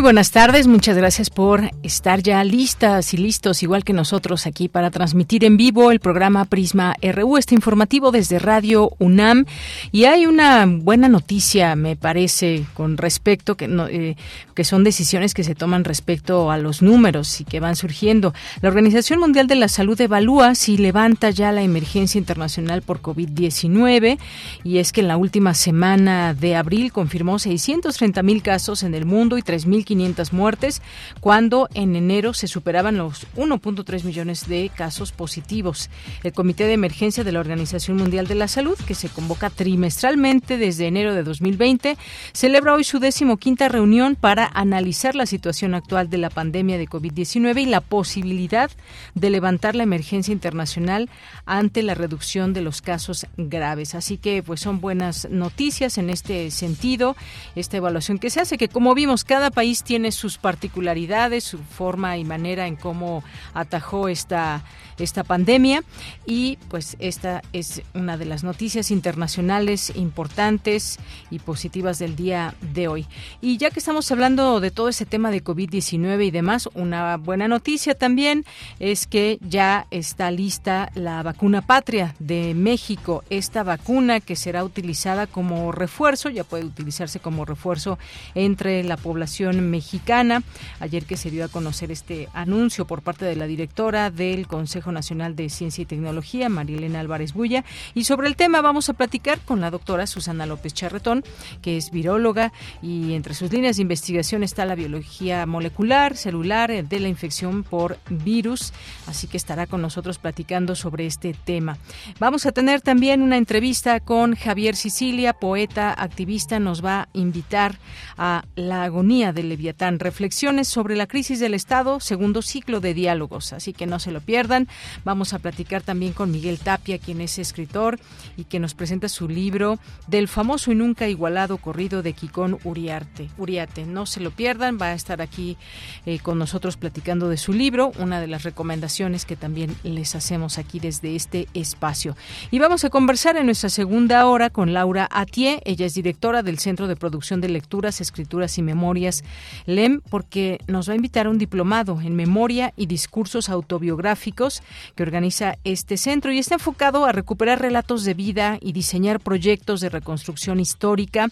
Muy buenas tardes, muchas gracias por estar ya listas y listos, igual que nosotros, aquí para transmitir en vivo el programa Prisma RU, este informativo desde Radio UNAM. Y hay una buena noticia, me parece, con respecto, que, eh, que son decisiones que se toman respecto a los números y que van surgiendo. La Organización Mundial de la Salud evalúa si levanta ya la emergencia internacional por COVID-19 y es que en la última semana de abril confirmó 630 mil casos en el mundo y 3.000 500 muertes, cuando en enero se superaban los 1.3 millones de casos positivos. El Comité de Emergencia de la Organización Mundial de la Salud, que se convoca trimestralmente desde enero de 2020, celebra hoy su decimoquinta reunión para analizar la situación actual de la pandemia de COVID-19 y la posibilidad de levantar la emergencia internacional ante la reducción de los casos graves. Así que pues son buenas noticias en este sentido, esta evaluación que se hace, que como vimos cada país tiene sus particularidades, su forma y manera en cómo atajó esta, esta pandemia y pues esta es una de las noticias internacionales importantes y positivas del día de hoy. Y ya que estamos hablando de todo ese tema de COVID-19 y demás, una buena noticia también es que ya está lista la vacuna patria de México, esta vacuna que será utilizada como refuerzo, ya puede utilizarse como refuerzo entre la población mexicana. Ayer que se dio a conocer este anuncio por parte de la directora del Consejo Nacional de Ciencia y Tecnología, Marilena Álvarez Bulla. Y sobre el tema vamos a platicar con la doctora Susana López Charretón, que es viróloga y entre sus líneas de investigación está la biología molecular, celular eh, de la infección por virus. Así que estará con nosotros platicando sobre este tema. Vamos a tener también una entrevista con Javier Sicilia, poeta, activista. Nos va a invitar a la agonía del Leviatán, reflexiones sobre la crisis del Estado, segundo ciclo de diálogos, así que no se lo pierdan. Vamos a platicar también con Miguel Tapia, quien es escritor y que nos presenta su libro del famoso y nunca igualado corrido de Kikón Uriarte. Uriate, no se lo pierdan, va a estar aquí eh, con nosotros platicando de su libro, una de las recomendaciones que también les hacemos aquí desde este espacio. Y vamos a conversar en nuestra segunda hora con Laura Atié, ella es directora del Centro de Producción de Lecturas, Escrituras y Memorias LEM porque nos va a invitar a un diplomado en memoria y discursos autobiográficos que organiza este centro y está enfocado a recuperar relatos de vida y diseñar proyectos de reconstrucción histórica.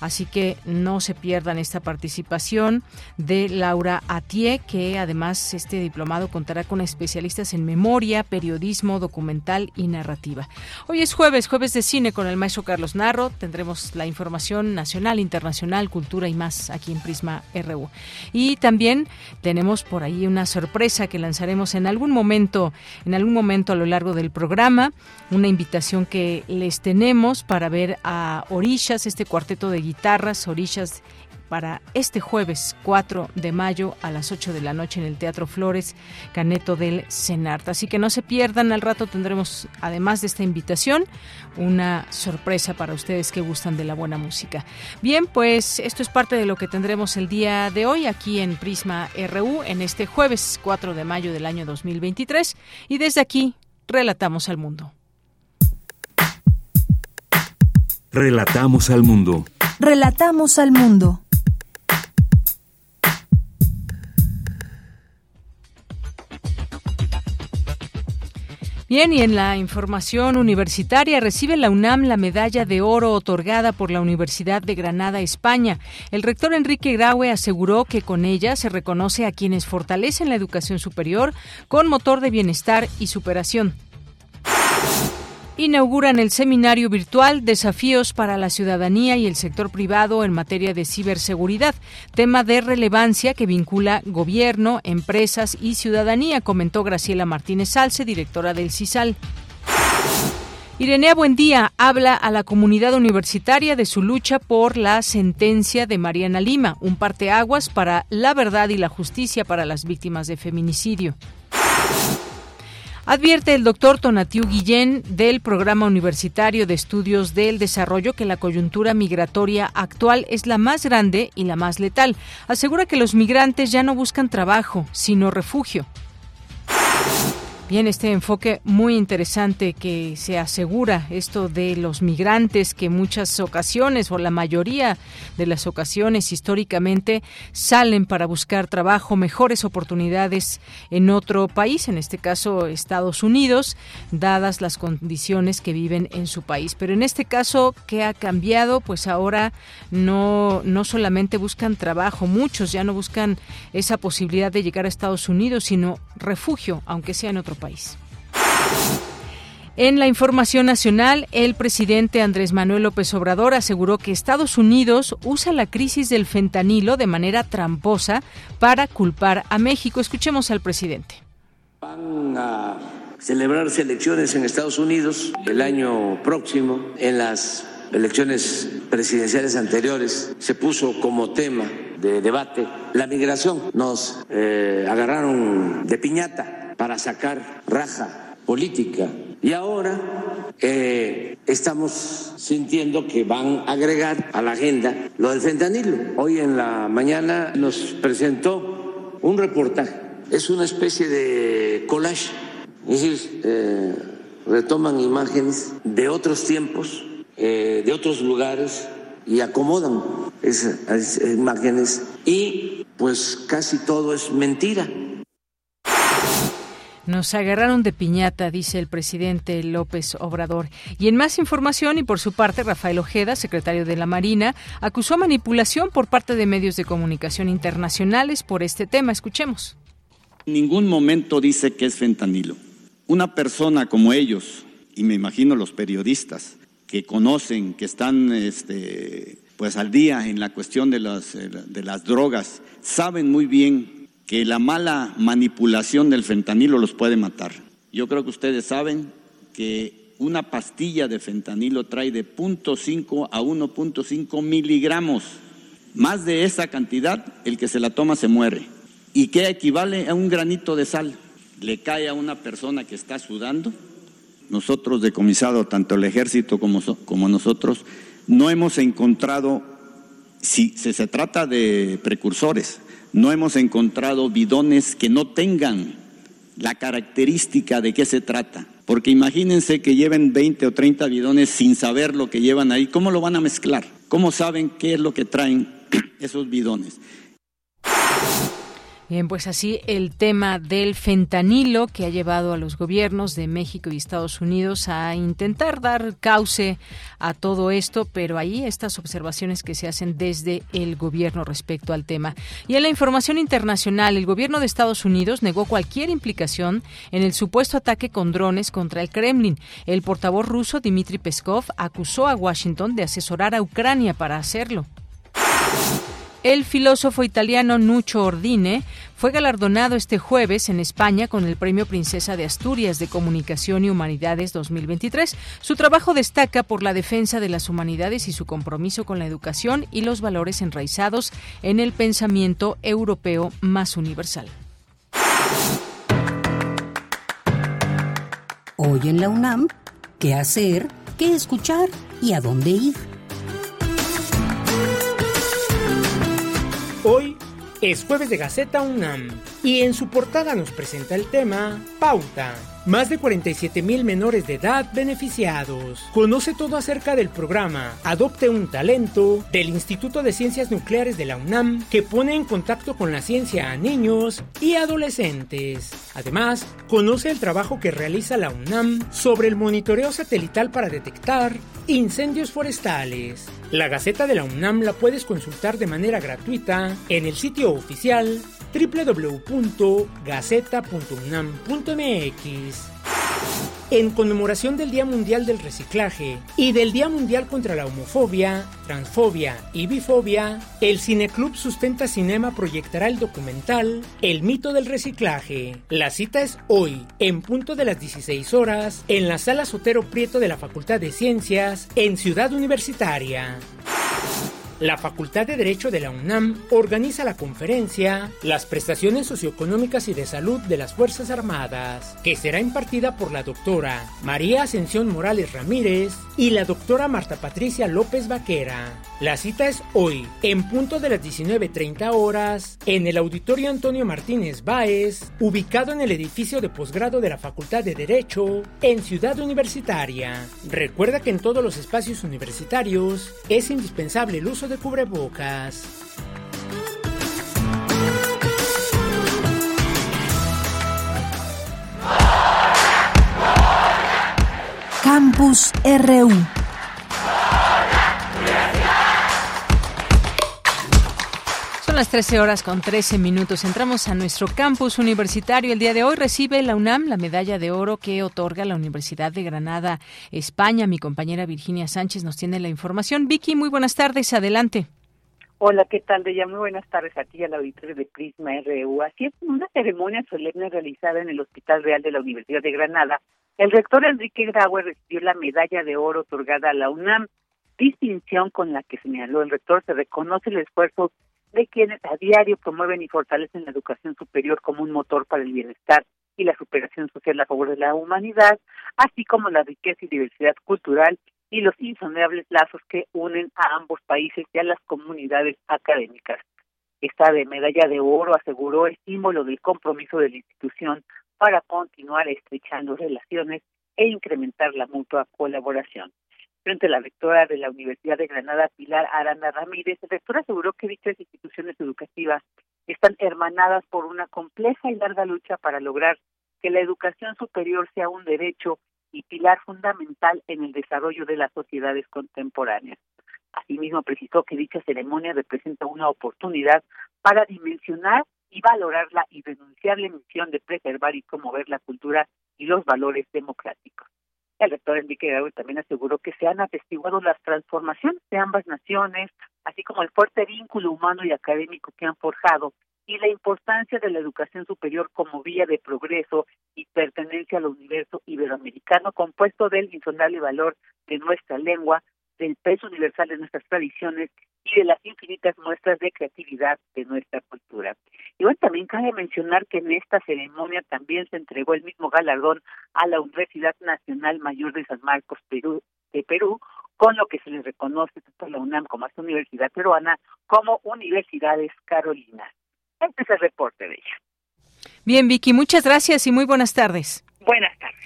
Así que no se pierdan esta participación de Laura Atié, que además este diplomado contará con especialistas en memoria, periodismo, documental y narrativa. Hoy es jueves, jueves de cine con el maestro Carlos Narro. Tendremos la información nacional, internacional, cultura y más aquí en Prisma RU. Y también tenemos por ahí una sorpresa que lanzaremos en algún momento, en algún momento a lo largo del programa, una invitación que les tenemos para ver a Orishas, este cuarteto de guitarras, Orishas para este jueves 4 de mayo a las 8 de la noche en el Teatro Flores Caneto del Senart. Así que no se pierdan, al rato tendremos, además de esta invitación, una sorpresa para ustedes que gustan de la buena música. Bien, pues esto es parte de lo que tendremos el día de hoy aquí en Prisma RU en este jueves 4 de mayo del año 2023 y desde aquí relatamos al mundo. Relatamos al mundo. Relatamos al mundo. Bien, y en la información universitaria recibe la UNAM la medalla de oro otorgada por la Universidad de Granada, España. El rector Enrique Graue aseguró que con ella se reconoce a quienes fortalecen la educación superior con motor de bienestar y superación. Inauguran el seminario virtual Desafíos para la ciudadanía y el sector privado en materia de ciberseguridad, tema de relevancia que vincula gobierno, empresas y ciudadanía, comentó Graciela Martínez Salce, directora del CISAL. Irenea Buendía habla a la comunidad universitaria de su lucha por la sentencia de Mariana Lima, un parteaguas para la verdad y la justicia para las víctimas de feminicidio. Advierte el doctor Tonatiu Guillén del Programa Universitario de Estudios del Desarrollo que la coyuntura migratoria actual es la más grande y la más letal. Asegura que los migrantes ya no buscan trabajo, sino refugio. Bien, este enfoque muy interesante que se asegura esto de los migrantes que muchas ocasiones o la mayoría de las ocasiones históricamente salen para buscar trabajo, mejores oportunidades en otro país, en este caso Estados Unidos, dadas las condiciones que viven en su país. Pero en este caso, ¿qué ha cambiado? Pues ahora no, no solamente buscan trabajo, muchos ya no buscan esa posibilidad de llegar a Estados Unidos, sino refugio, aunque sea en otro país. En la información nacional, el presidente Andrés Manuel López Obrador aseguró que Estados Unidos usa la crisis del fentanilo de manera tramposa para culpar a México. Escuchemos al presidente. Van a celebrarse elecciones en Estados Unidos el año próximo. En las elecciones presidenciales anteriores se puso como tema de debate la migración. Nos eh, agarraron de piñata para sacar raja política. Y ahora eh, estamos sintiendo que van a agregar a la agenda lo del fentanilo. Hoy en la mañana nos presentó un reportaje. Es una especie de collage. Es decir, eh, retoman imágenes de otros tiempos, eh, de otros lugares y acomodan esas imágenes y pues casi todo es mentira. Nos agarraron de piñata, dice el presidente López Obrador. Y en más información, y por su parte, Rafael Ojeda, secretario de la Marina, acusó manipulación por parte de medios de comunicación internacionales por este tema. Escuchemos. En ningún momento dice que es fentanilo. Una persona como ellos, y me imagino los periodistas que conocen, que están este, pues al día en la cuestión de las, de las drogas, saben muy bien que la mala manipulación del fentanilo los puede matar. Yo creo que ustedes saben que una pastilla de fentanilo trae de 0.5 a 1.5 miligramos. Más de esa cantidad, el que se la toma se muere. ¿Y qué equivale a un granito de sal? Le cae a una persona que está sudando. Nosotros, decomisado, tanto el ejército como, como nosotros, no hemos encontrado, si se trata de precursores, no hemos encontrado bidones que no tengan la característica de qué se trata. Porque imagínense que lleven 20 o 30 bidones sin saber lo que llevan ahí. ¿Cómo lo van a mezclar? ¿Cómo saben qué es lo que traen esos bidones? Bien, pues así el tema del fentanilo que ha llevado a los gobiernos de México y Estados Unidos a intentar dar cauce a todo esto, pero ahí estas observaciones que se hacen desde el gobierno respecto al tema. Y en la información internacional, el gobierno de Estados Unidos negó cualquier implicación en el supuesto ataque con drones contra el Kremlin. El portavoz ruso Dmitry Peskov acusó a Washington de asesorar a Ucrania para hacerlo. El filósofo italiano Nuccio Ordine fue galardonado este jueves en España con el Premio Princesa de Asturias de Comunicación y Humanidades 2023. Su trabajo destaca por la defensa de las humanidades y su compromiso con la educación y los valores enraizados en el pensamiento europeo más universal. Hoy en la UNAM, ¿qué hacer? ¿Qué escuchar? ¿Y a dónde ir? Hoy es jueves de Gaceta UNAM y en su portada nos presenta el tema Pauta más de 47 mil menores de edad beneficiados. Conoce todo acerca del programa Adopte un Talento del Instituto de Ciencias Nucleares de la UNAM que pone en contacto con la ciencia a niños y adolescentes. Además, conoce el trabajo que realiza la UNAM sobre el monitoreo satelital para detectar incendios forestales. La Gaceta de la UNAM la puedes consultar de manera gratuita en el sitio oficial www.gaceta.unam.mx. en conmemoración del Día Mundial del Reciclaje y del Día Mundial contra la Homofobia, Transfobia y Bifobia, el Cineclub Sustenta Cinema proyectará el documental El mito del reciclaje. La cita es hoy, en punto de las 16 horas, en la sala Sotero Prieto de la Facultad de Ciencias, en Ciudad Universitaria. La Facultad de Derecho de la UNAM organiza la conferencia Las prestaciones socioeconómicas y de salud de las Fuerzas Armadas, que será impartida por la doctora María Ascensión Morales Ramírez y la doctora Marta Patricia López Vaquera. La cita es hoy, en punto de las 19.30 horas, en el Auditorio Antonio Martínez Báez, ubicado en el edificio de posgrado de la Facultad de Derecho, en Ciudad Universitaria. Recuerda que en todos los espacios universitarios es indispensable el uso de cubrebocas. Campus RU Son las 13 horas con 13 minutos. Entramos a nuestro campus universitario. El día de hoy recibe la UNAM la medalla de oro que otorga la Universidad de Granada, España. Mi compañera Virginia Sánchez nos tiene la información. Vicky, muy buenas tardes. Adelante. Hola, ¿qué tal, Deya? Muy buenas tardes a ti al auditorio de Prisma RU. Así es, una ceremonia solemne realizada en el Hospital Real de la Universidad de Granada, el rector Enrique Grauer recibió la medalla de oro otorgada a la UNAM, distinción con la que señaló el rector se reconoce el esfuerzo de quienes a diario promueven y fortalecen la educación superior como un motor para el bienestar y la superación social a favor de la humanidad, así como la riqueza y diversidad cultural y los insondables lazos que unen a ambos países y a las comunidades académicas. Esta medalla de oro aseguró el símbolo del compromiso de la institución para continuar estrechando relaciones e incrementar la mutua colaboración. Frente a la rectora de la Universidad de Granada, Pilar Aranda Ramírez, el rector aseguró que dichas instituciones educativas están hermanadas por una compleja y larga lucha para lograr que la educación superior sea un derecho y pilar fundamental en el desarrollo de las sociedades contemporáneas. Asimismo, precisó que dicha ceremonia representa una oportunidad para dimensionar y valorar la irrenunciable misión de preservar y promover la cultura y los valores democráticos. El rector Enrique Gabriel también aseguró que se han atestiguado las transformaciones de ambas naciones, así como el fuerte vínculo humano y académico que han forjado y la importancia de la educación superior como vía de progreso y pertenencia al universo iberoamericano compuesto del insondable valor de nuestra lengua, del peso universal de nuestras tradiciones y de las infinitas muestras de creatividad de nuestra cultura. Y bueno, también cabe mencionar que en esta ceremonia también se entregó el mismo galardón a la Universidad Nacional Mayor de San Marcos, Perú, de Perú, con lo que se le reconoce tanto a la UNAM como a esta universidad peruana como Universidades Carolinas. Este es el reporte de ella. Bien, Vicky, muchas gracias y muy buenas tardes. Buenas tardes.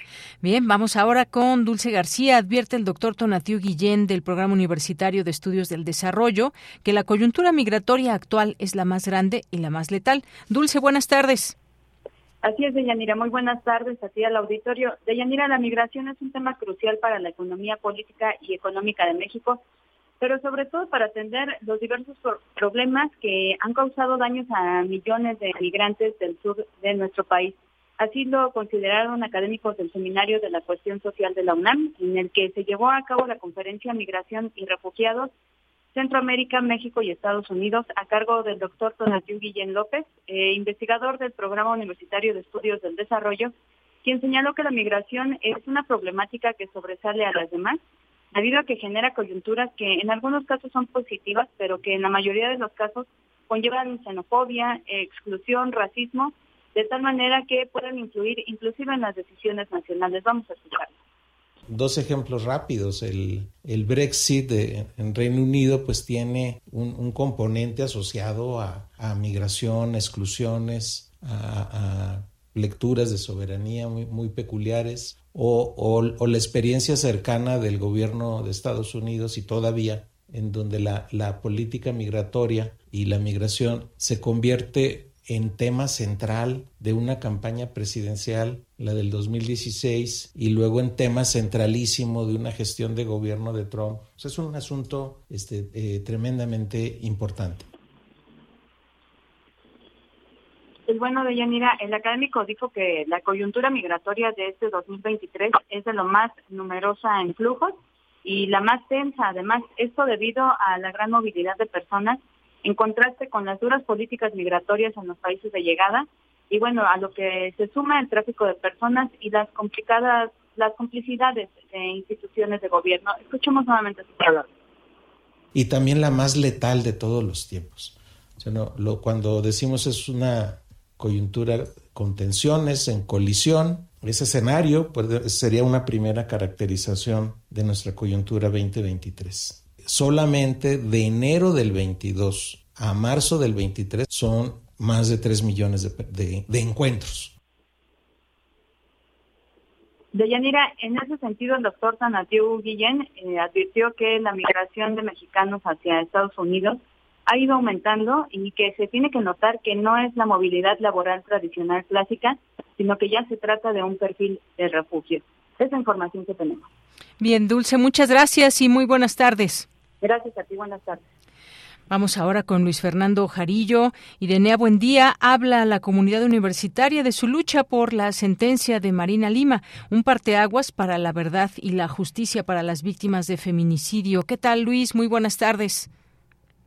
Bien, vamos ahora con Dulce García. Advierte el doctor Tonatiu Guillén del Programa Universitario de Estudios del Desarrollo que la coyuntura migratoria actual es la más grande y la más letal. Dulce, buenas tardes. Así es, Deyanira. Muy buenas tardes a ti al auditorio. Deyanira, la migración es un tema crucial para la economía política y económica de México, pero sobre todo para atender los diversos problemas que han causado daños a millones de migrantes del sur de nuestro país. Así lo consideraron académicos del Seminario de la Cuestión Social de la UNAM, en el que se llevó a cabo la conferencia Migración y Refugiados, Centroamérica, México y Estados Unidos, a cargo del doctor Tonatiu Guillén López, eh, investigador del Programa Universitario de Estudios del Desarrollo, quien señaló que la migración es una problemática que sobresale a las demás, debido a que genera coyunturas que en algunos casos son positivas, pero que en la mayoría de los casos conllevan xenofobia, exclusión, racismo de tal manera que puedan influir inclusive en las decisiones nacionales. Vamos a escucharlo. Dos ejemplos rápidos. El, el Brexit en Reino Unido pues tiene un, componente asociado a, migración, exclusiones, a, lecturas de soberanía muy, muy peculiares o, o, la experiencia cercana del gobierno de Estados Unidos y todavía en donde la, la política migratoria y la migración se convierte en tema central de una campaña presidencial, la del 2016, y luego en tema centralísimo de una gestión de gobierno de Trump. es un asunto este, eh, tremendamente importante. Pues bueno, Deyanira, el académico dijo que la coyuntura migratoria de este 2023 es de lo más numerosa en flujos y la más tensa. Además, esto debido a la gran movilidad de personas en contraste con las duras políticas migratorias en los países de llegada y bueno, a lo que se suma el tráfico de personas y las complicadas, las complicidades de instituciones de gobierno. Escuchemos nuevamente su palabra. Y también la más letal de todos los tiempos. lo, cuando decimos es una coyuntura con tensiones, en colisión. Ese escenario pues, sería una primera caracterización de nuestra coyuntura 2023. Solamente de enero del 22 a marzo del 23 son más de 3 millones de, de, encuentros. Deyanira, en ese sentido, el doctor Sanatiu Guillén eh, advirtió que la migración de mexicanos hacia Estados Unidos ha ido aumentando y que se tiene que notar que no es la movilidad laboral tradicional clásica, sino que ya se trata de un perfil de refugio. Esa información que tenemos. Bien, Dulce, muchas gracias y muy buenas tardes. Gracias a ti, buenas tardes. Vamos ahora con Luis Fernando Jarillo. Irenea Buendía habla a la comunidad universitaria de su lucha por la sentencia de Marina Lima, un parteaguas para la verdad y la justicia para las víctimas de feminicidio. ¿Qué tal, Luis? Muy buenas tardes.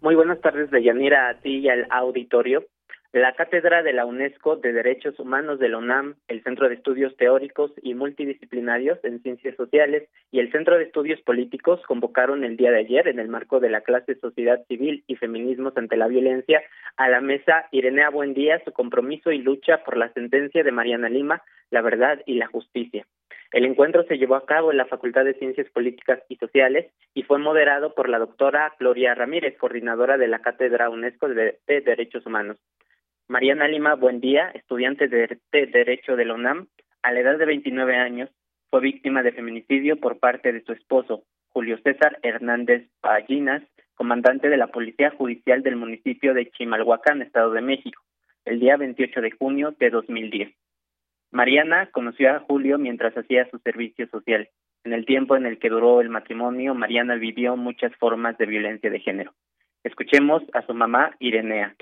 Muy buenas tardes, Deyanira, a ti y al auditorio. La Cátedra de la UNESCO de Derechos Humanos de la UNAM, el Centro de Estudios Teóricos y Multidisciplinarios en Ciencias Sociales y el Centro de Estudios Políticos convocaron el día de ayer, en el marco de la clase Sociedad Civil y Feminismos ante la Violencia, a la mesa Irenea Buendía su compromiso y lucha por la sentencia de Mariana Lima, la verdad y la justicia. El encuentro se llevó a cabo en la Facultad de Ciencias Políticas y Sociales y fue moderado por la doctora Gloria Ramírez, coordinadora de la Cátedra UNESCO de, Derechos Humanos. Mariana Lima buen día, estudiante de, Derecho de la UNAM, a la edad de 29 años, fue víctima de feminicidio por parte de su esposo, Julio César Hernández Ballinas, comandante de la Policía Judicial del municipio de Chimalhuacán, Estado de México, el día 28 de junio de 2010. Mariana conoció a Julio mientras hacía su servicio social. En el tiempo en el que duró el matrimonio, Mariana vivió muchas formas de violencia de género. Escuchemos a su mamá, Irenea.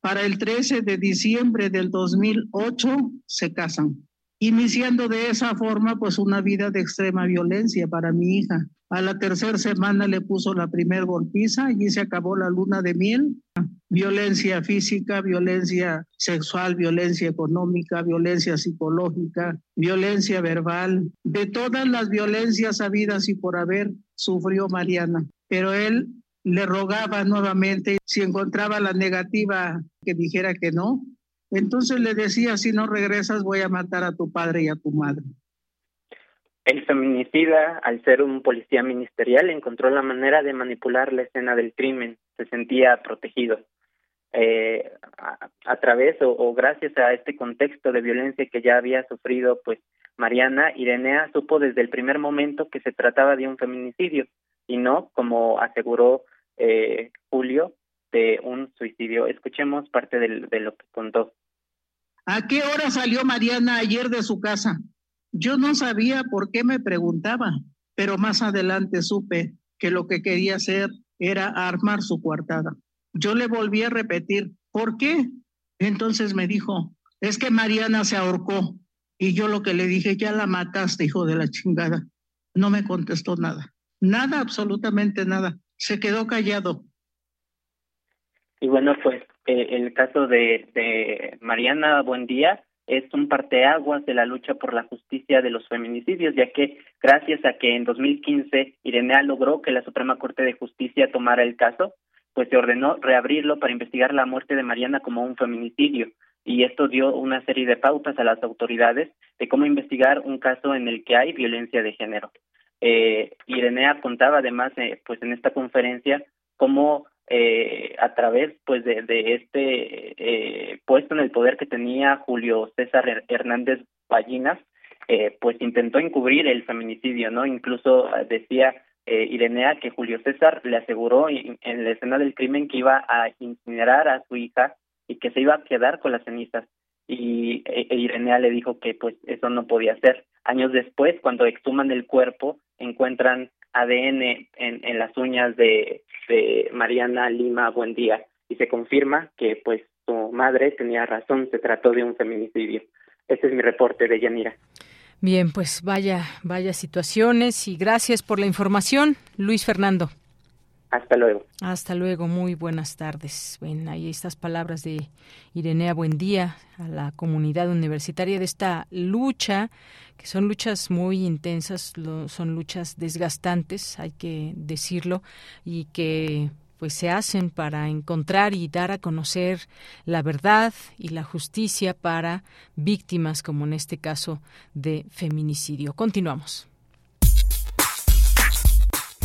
Para el 13 de diciembre del 2008 se casan iniciando de esa forma pues una vida de extrema violencia para mi hija. A la tercera semana le puso la primer golpiza y se acabó la luna de miel. Violencia física, violencia sexual, violencia económica, violencia psicológica, violencia verbal. De todas las violencias habidas y por haber sufrió Mariana. Pero él le rogaba nuevamente si encontraba la negativa que dijera que no, entonces le decía, si no regresas voy a matar a tu padre y a tu madre. El feminicida, al ser un policía ministerial, encontró la manera de manipular la escena del crimen, se sentía protegido. Eh, a, través o, o, gracias a este contexto de violencia que ya había sufrido, pues Mariana Irenea supo desde el primer momento que se trataba de un feminicidio y no, como aseguró eh, Julio, de un suicidio. Escuchemos parte de, lo que contó. ¿A qué hora salió Mariana ayer de su casa? Yo no sabía por qué me preguntaba, pero más adelante supe que lo que quería hacer era armar su coartada. Yo le volví a repetir, ¿por qué? Entonces me dijo, es que Mariana se ahorcó. Y yo lo que le dije, ya la mataste, hijo de la chingada. No me contestó nada. Nada, absolutamente nada. Se quedó callado. Y bueno, pues eh, el caso de, de Mariana Buendía es un parteaguas de la lucha por la justicia de los feminicidios, ya que gracias a que en 2015 Irenea logró que la Suprema Corte de Justicia tomara el caso, pues se ordenó reabrirlo para investigar la muerte de Mariana como un feminicidio. Y esto dio una serie de pautas a las autoridades de cómo investigar un caso en el que hay violencia de género. Eh, Irenea contaba además, eh, pues en esta conferencia, cómo eh, a través pues de, este eh, puesto en el poder que tenía Julio César Hernández Ballinas eh, pues intentó encubrir el feminicidio no incluso decía eh, Irenea que Julio César le aseguró en, la escena del crimen que iba a incinerar a su hija y que se iba a quedar con las cenizas y e, e Irenea le dijo que pues eso no podía ser años después cuando exhuman el cuerpo encuentran ADN en, en las uñas de, de Mariana Lima Buendía y se confirma que pues su madre tenía razón, se trató de un feminicidio. Este es mi reporte de Yanira. Bien, pues vaya, vaya situaciones y gracias por la información, Luis Fernando. Hasta luego. Hasta luego, muy buenas tardes. Ven, ahí estas palabras de Irenea Buendía a la comunidad universitaria de esta lucha, que son luchas muy intensas, son luchas desgastantes, hay que decirlo, y que pues se hacen para encontrar y dar a conocer la verdad y la justicia para víctimas como en este caso de feminicidio. Continuamos.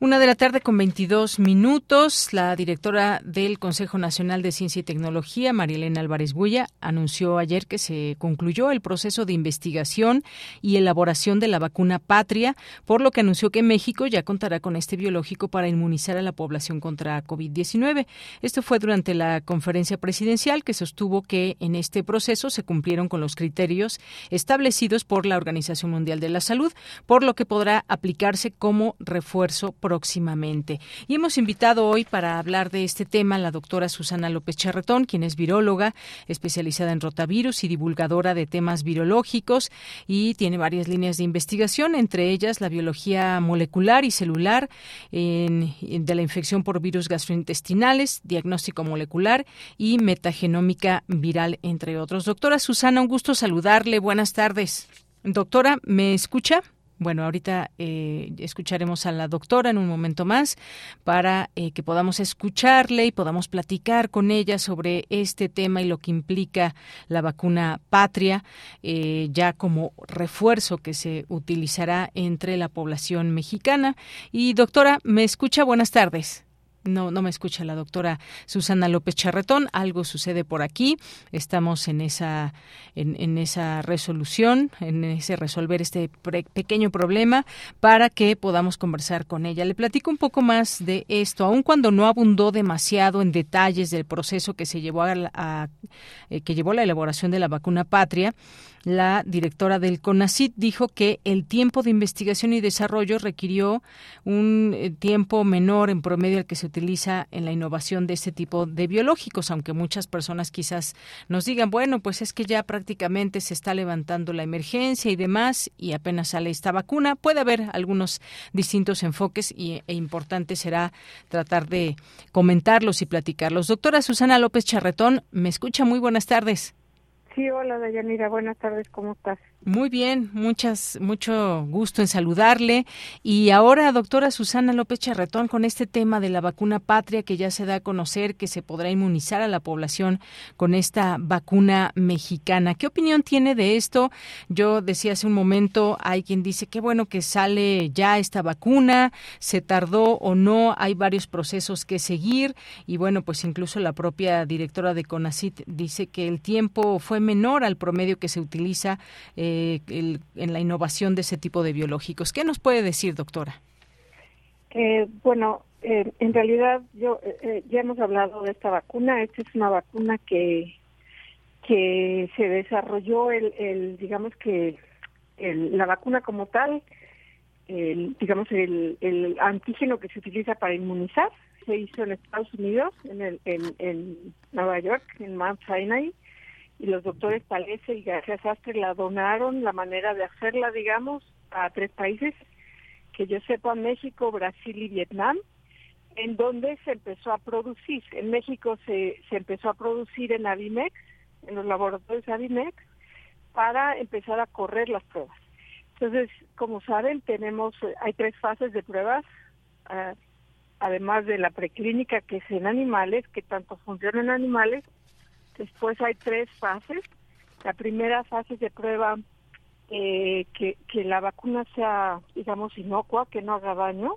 Una de la tarde con 22 minutos, la directora del Consejo Nacional de Ciencia y Tecnología, Marielena Álvarez Buya, anunció ayer que se concluyó el proceso de investigación y elaboración de la vacuna Patria, por lo que anunció que México ya contará con este biológico para inmunizar a la población contra COVID-19. Esto fue durante la conferencia presidencial que sostuvo que en este proceso se cumplieron con los criterios establecidos por la Organización Mundial de la Salud, por lo que podrá aplicarse como refuerzo próximamente. Y hemos invitado hoy para hablar de este tema a la doctora Susana López Charretón, quien es viróloga, especializada en rotavirus y divulgadora de temas virológicos y tiene varias líneas de investigación, entre ellas la biología molecular y celular en, de la infección por virus gastrointestinales, diagnóstico molecular y metagenómica viral, entre otros. Doctora Susana, un gusto saludarle. Buenas tardes. Doctora, ¿me escucha? Bueno, ahorita eh, escucharemos a la doctora en un momento más para eh, que podamos escucharle y podamos platicar con ella sobre este tema y lo que implica la vacuna patria, eh, ya como refuerzo que se utilizará entre la población mexicana. Y doctora, ¿me escucha? Buenas tardes. No, no me escucha la doctora Susana López Charretón. Algo sucede por aquí. Estamos en esa, en, esa resolución, en ese resolver este pequeño problema para que podamos conversar con ella. Le platico un poco más de esto, aun cuando no abundó demasiado en detalles del proceso que se llevó a, eh, que llevó la elaboración de la vacuna patria la directora del CONACIT dijo que el tiempo de investigación y desarrollo requirió un eh, tiempo menor en promedio al que se utiliza en la innovación de este tipo de biológicos, aunque muchas personas quizás nos digan, bueno, pues es que ya prácticamente se está levantando la emergencia y demás y apenas sale esta vacuna. Puede haber algunos distintos enfoques y, e importante será tratar de comentarlos y platicarlos. Doctora Susana López Charretón, me escucha. Muy buenas tardes. Sí, hola Dayanira, buenas tardes, ¿cómo estás? Muy bien, muchas, mucho gusto en saludarle. Y ahora, doctora Susana López Charretón, con este tema de la vacuna patria que ya se da a conocer que se podrá inmunizar a la población con esta vacuna mexicana. ¿Qué opinión tiene de esto? Yo decía hace un momento, hay quien dice que bueno que sale ya esta vacuna, se tardó o no, hay varios procesos que seguir. Y bueno, pues incluso la propia directora de CONACIT dice que el tiempo fue menor al promedio que se utiliza. Eh, en la innovación de ese tipo de biológicos. ¿Qué nos puede decir, doctora? Eh, bueno, eh, en realidad yo eh, ya hemos hablado de esta vacuna. Esta es una vacuna que que se desarrolló el, digamos que la vacuna como tal, el, digamos el, el antígeno que se utiliza para inmunizar se hizo en Estados Unidos, en, el, en, en Nueva York, en Mount Sinai, y los doctores Palese y García Sastre la donaron la manera de hacerla, digamos, a tres países, que yo sepa, México, Brasil y Vietnam, en donde se empezó a producir. En México se, se empezó a producir en Avimex, en los laboratorios Avimex, para empezar a correr las pruebas. Entonces, como saben, tenemos, hay tres fases de pruebas, ah, además de la preclínica que es en animales, que tanto funciona en animales, Después hay tres fases. La primera fase de prueba eh, que, que la vacuna sea, digamos, inocua, que no haga daño.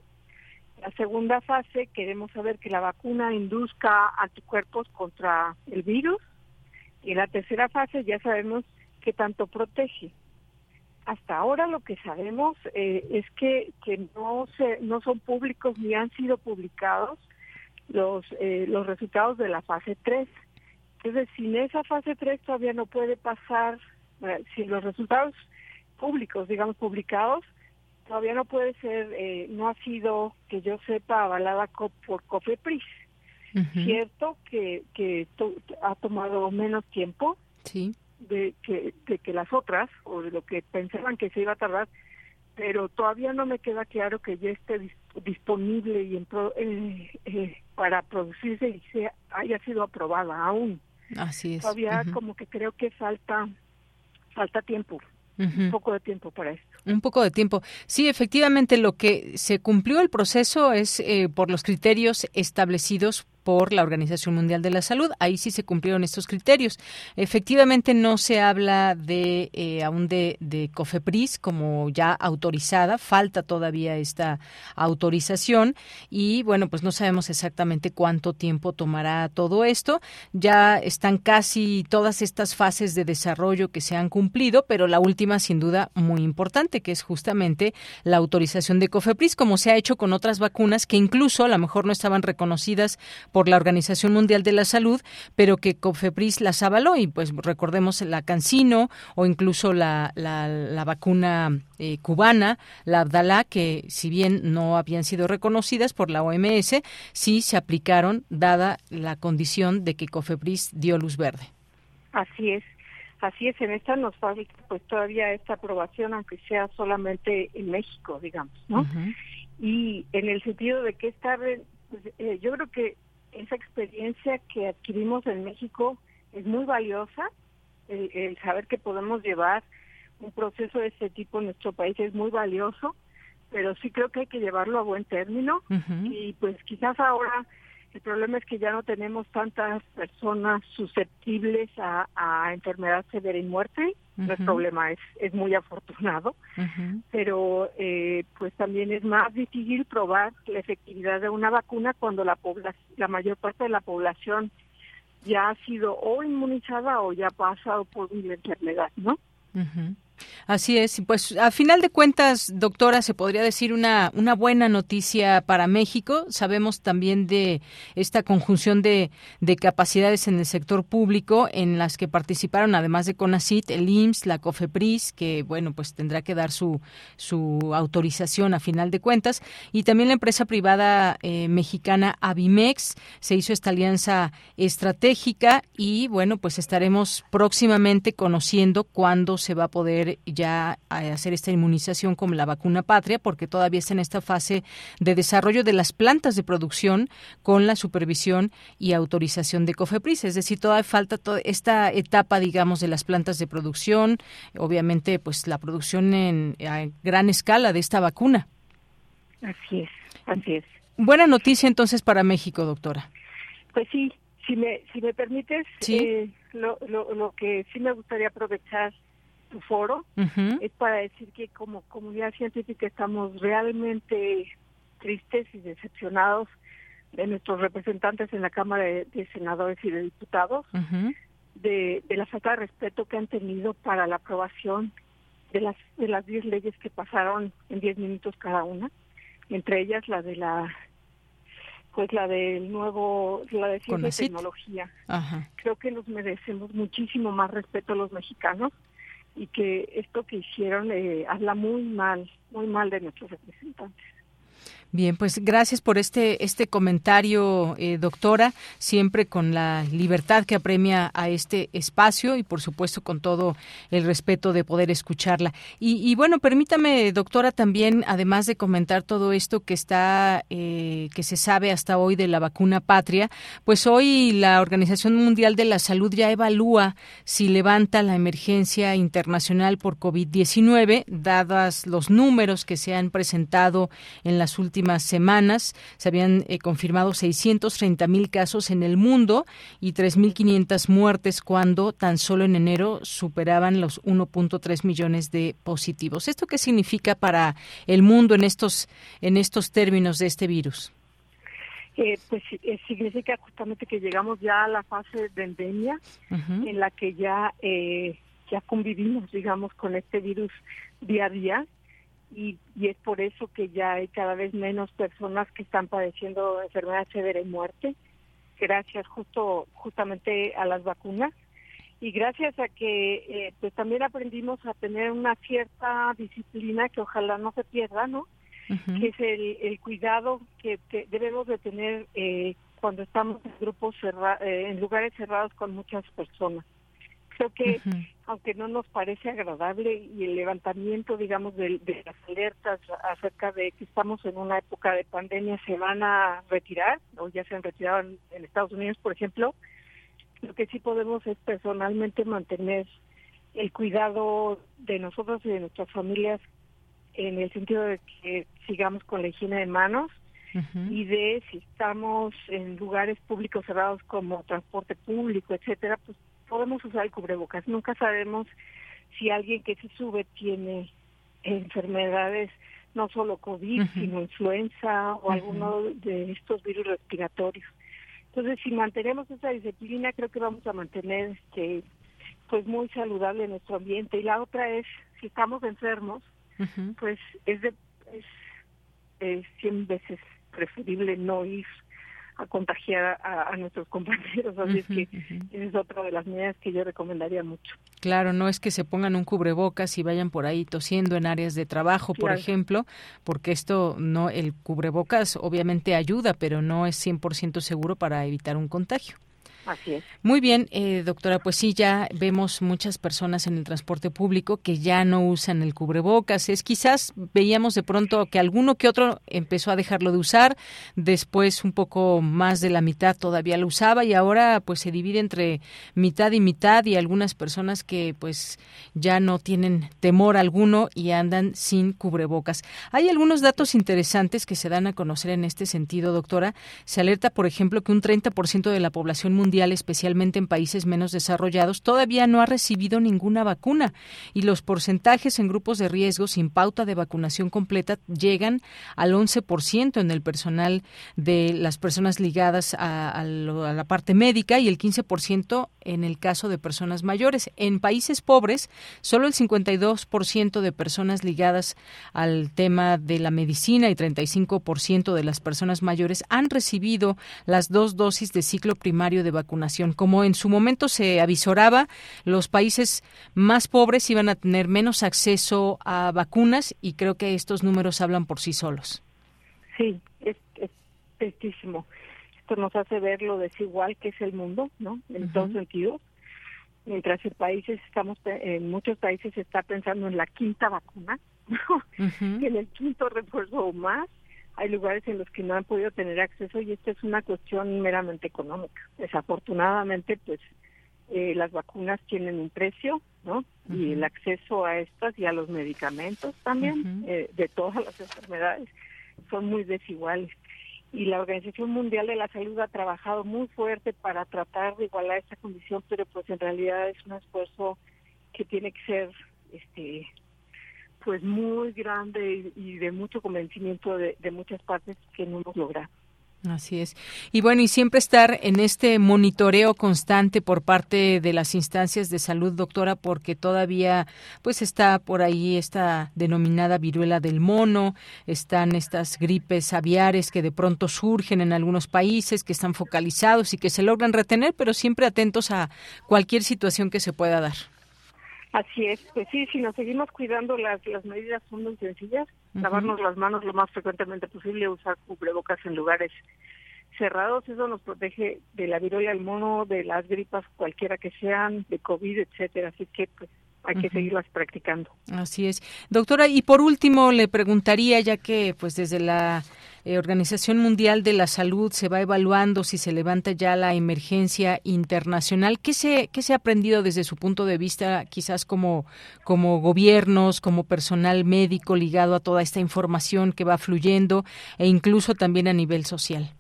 La segunda fase queremos saber que la vacuna induzca anticuerpos contra el virus. Y en la tercera fase ya sabemos que tanto protege. Hasta ahora lo que sabemos eh, es que, que no, se, no son públicos ni han sido publicados los, eh, los resultados de la fase 3. Entonces, sin esa fase 3 todavía no puede pasar, eh, si los resultados públicos, digamos, publicados, todavía no puede ser, eh, no ha sido, que yo sepa, avalada por COFEPRIS. Cierto que, que ha tomado menos tiempo sí. de, que, de que las otras, o de lo que pensaban que se iba a tardar, pero todavía no me queda claro que ya esté disponible y en eh, eh, para producirse y sea, haya sido aprobada aún. Así es. Todavía como que creo que falta falta tiempo, un poco de tiempo para esto. Un poco de tiempo. Sí, efectivamente, lo que se cumplió el proceso es eh, por los criterios establecidos por la Organización Mundial de la Salud. Ahí sí se cumplieron estos criterios. Efectivamente, no se habla de eh, aún de, de, COFEPRIS como ya autorizada. Falta todavía esta autorización y bueno, pues no sabemos exactamente cuánto tiempo tomará todo esto. Ya están casi todas estas fases de desarrollo que se han cumplido, pero la última, sin duda, muy importante, que es justamente la autorización de COFEPRIS, como se ha hecho con otras vacunas que incluso a lo mejor no estaban reconocidas por la Organización Mundial de la Salud, pero que COFEPRIS las avaló y pues recordemos la Cancino o incluso la, la, vacuna eh, cubana, la Abdalá, que si bien no habían sido reconocidas por la OMS, sí se aplicaron dada la condición de que COFEPRIS dio luz verde. Así es. Así es, en esta nos falta pues todavía esta aprobación, aunque sea solamente en México, digamos, ¿no? Y en el sentido de que esta, pues, eh, yo creo que esa experiencia que adquirimos en México es muy valiosa. El, saber que podemos llevar un proceso de este tipo en nuestro país es muy valioso, pero sí creo que hay que llevarlo a buen término. Y pues quizás ahora el problema es que ya no tenemos tantas personas susceptibles a, a enfermedad severa y muerte. No es problema, es, es muy afortunado. Pero eh, pues también es más difícil probar la efectividad de una vacuna cuando la, la mayor parte de la población ya ha sido o inmunizada o ya ha pasado por una enfermedad, ¿no? Así es, pues a final de cuentas, doctora, se podría decir una, una buena noticia para México. Sabemos también de esta conjunción de, de capacidades en el sector público en las que participaron, además de CONACIT, el IMSS, la COFEPRIS, que bueno, pues tendrá que dar su, su autorización a final de cuentas, y también la empresa privada eh, mexicana Avimex. Se hizo esta alianza estratégica y bueno, pues estaremos próximamente conociendo cuándo se va a poder ya hacer esta inmunización como la vacuna patria, porque todavía está en esta fase de desarrollo de las plantas de producción con la supervisión y autorización de COFEPRIS. Es decir, todavía falta toda esta etapa, digamos, de las plantas de producción, obviamente, pues la producción en a gran escala de esta vacuna. Así es, así es. Buena noticia entonces para México, doctora. Pues sí, si me, si me permites, eh, lo, lo, lo que sí me gustaría aprovechar tu foro es para decir que como comunidad científica estamos realmente tristes y decepcionados de nuestros representantes en la Cámara de, Senadores y de Diputados, de, la falta de respeto que han tenido para la aprobación de las de las 10 leyes que pasaron en 10 minutos cada una, entre ellas la de la pues la del nuevo la de ciencia y tecnología. Creo que nos merecemos muchísimo más respeto a los mexicanos y que esto que hicieron eh, habla muy mal, muy mal de nuestros representantes. Bien, pues gracias por este este comentario, eh, doctora, siempre con la libertad que apremia a este espacio y por supuesto con todo el respeto de poder escucharla. Y, bueno, permítame, doctora, también, además de comentar todo esto que está, eh, que se sabe hasta hoy de la vacuna patria, pues hoy la Organización Mundial de la Salud ya evalúa si levanta la emergencia internacional por COVID-19, dadas los números que se han presentado en las últimas semanas se habían eh, confirmado 630 mil casos en el mundo y 3.500 muertes cuando tan solo en enero superaban los 1.3 millones de positivos. ¿Esto qué significa para el mundo en estos, en estos términos de este virus? Eh, pues eh, significa justamente que llegamos ya a la fase de endemia en la que ya ya convivimos, digamos, con este virus día a día y, y, es por eso que ya hay cada vez menos personas que están padeciendo enfermedad severa y muerte, gracias justo justamente a las vacunas. y gracias a que eh, pues también aprendimos a tener una cierta disciplina que ojalá no se pierda, ¿no? Que es el, el cuidado que, debemos de tener eh, cuando estamos en grupos cerrados, eh, en lugares cerrados con muchas personas. Creo que aunque no nos parece agradable y el levantamiento, digamos, de, de, las alertas acerca de que estamos en una época de pandemia se van a retirar, o ya se han retirado en Estados Unidos, por ejemplo, lo que sí podemos es personalmente mantener el cuidado de nosotros y de nuestras familias en el sentido de que sigamos con la higiene de manos y de si estamos en lugares públicos cerrados como transporte público, etcétera, pues podemos usar el cubrebocas. Nunca sabemos si alguien que se sube tiene enfermedades no solo COVID, sino influenza o alguno de estos virus respiratorios. Entonces, si mantenemos esa disciplina, creo que vamos a mantener este pues muy saludable nuestro ambiente. Y la otra es, si estamos enfermos, pues es de es, 100 veces preferible no ir a contagiar a, nuestros compañeros. Así es que es otra de las medidas que yo recomendaría mucho. Claro, no es que se pongan un cubrebocas y vayan por ahí tosiendo en áreas de trabajo, por ejemplo, porque esto no, el cubrebocas obviamente ayuda, pero no es 100% seguro para evitar un contagio. Muy bien, eh, doctora, pues sí, ya vemos muchas personas en el transporte público que ya no usan el cubrebocas. Es quizás veíamos de pronto que alguno que otro empezó a dejarlo de usar, después un poco más de la mitad todavía lo usaba y ahora pues se divide entre mitad y mitad y algunas personas que pues ya no tienen temor alguno y andan sin cubrebocas. Hay algunos datos interesantes que se dan a conocer en este sentido, doctora. Se alerta, por ejemplo, que un 30% de la población mundial especialmente en países menos desarrollados, todavía no ha recibido ninguna vacuna y los porcentajes en grupos de riesgo sin pauta de vacunación completa llegan al 11% en el personal de las personas ligadas a, la parte médica y el 15% en el caso de personas mayores. En países pobres, solo el 52% de personas ligadas al tema de la medicina y 35% de las personas mayores han recibido las dos dosis de ciclo primario de vacunación. Como en su momento se avisoraba, los países más pobres iban a tener menos acceso a vacunas y creo que estos números hablan por sí solos. Sí, es, es Esto nos hace ver lo desigual que es el mundo, ¿no? En todos sentidos. Mientras en países estamos, en muchos países se está pensando en la quinta vacuna, en el quinto refuerzo o más, hay lugares en los que no han podido tener acceso y esta es una cuestión meramente económica. Desafortunadamente, pues eh, las vacunas tienen un precio, ¿no? Y el acceso a estas y a los medicamentos también eh, de todas las enfermedades son muy desiguales. Y la Organización Mundial de la Salud ha trabajado muy fuerte para tratar de igualar esta condición, pero pues en realidad es un esfuerzo que tiene que ser este pues muy grande y de mucho convencimiento de, muchas partes que no hemos logrado. Así es. Y bueno, y siempre estar en este monitoreo constante por parte de las instancias de salud, doctora, porque todavía pues está por ahí esta denominada viruela del mono, están estas gripes aviares que de pronto surgen en algunos países, que están focalizados y que se logran retener, pero siempre atentos a cualquier situación que se pueda dar. Así es, pues sí, si nos seguimos cuidando, las, las medidas son muy sencillas, lavarnos las manos lo más frecuentemente posible, usar cubrebocas en lugares cerrados, eso nos protege de la viruela del mono, de las gripas cualquiera que sean, de COVID, etcétera, así que pues hay que seguirlas practicando. Así es. Doctora, y por último le preguntaría, ya que pues desde la eh, Organización Mundial de la Salud se va evaluando si se levanta ya la emergencia internacional, ¿qué se, qué se ha aprendido desde su punto de vista, quizás como, como gobiernos, como personal médico ligado a toda esta información que va fluyendo e incluso también a nivel social?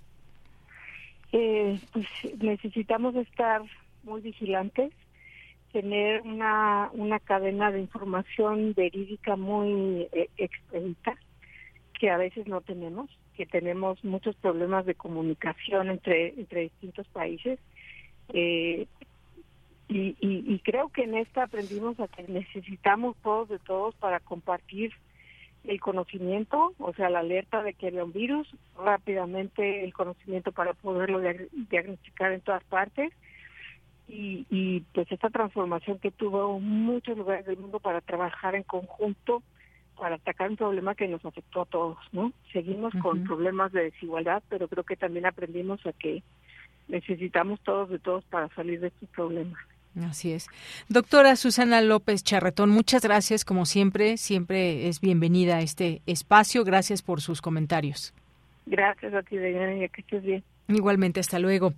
Eh, pues necesitamos estar muy vigilantes tener una, una cadena de información verídica muy eh, expedita que a veces no tenemos, que tenemos muchos problemas de comunicación entre, entre distintos países. Eh, y, y, creo que en esta aprendimos a que necesitamos todos de todos para compartir el conocimiento, o sea, la alerta de que había un virus, rápidamente el conocimiento para poderlo diagnosticar en todas partes y, y pues esta transformación que tuvo muchos lugares del mundo para trabajar en conjunto para atacar un problema que nos afectó a todos, ¿no? Seguimos con problemas de desigualdad, pero creo que también aprendimos a que necesitamos todos de todos para salir de estos problemas. Así es. Doctora Susana López Charretón, muchas gracias, como siempre, siempre es bienvenida a este espacio. Gracias por sus comentarios. Gracias a ti, Diana, que estés bien. Igualmente, hasta luego.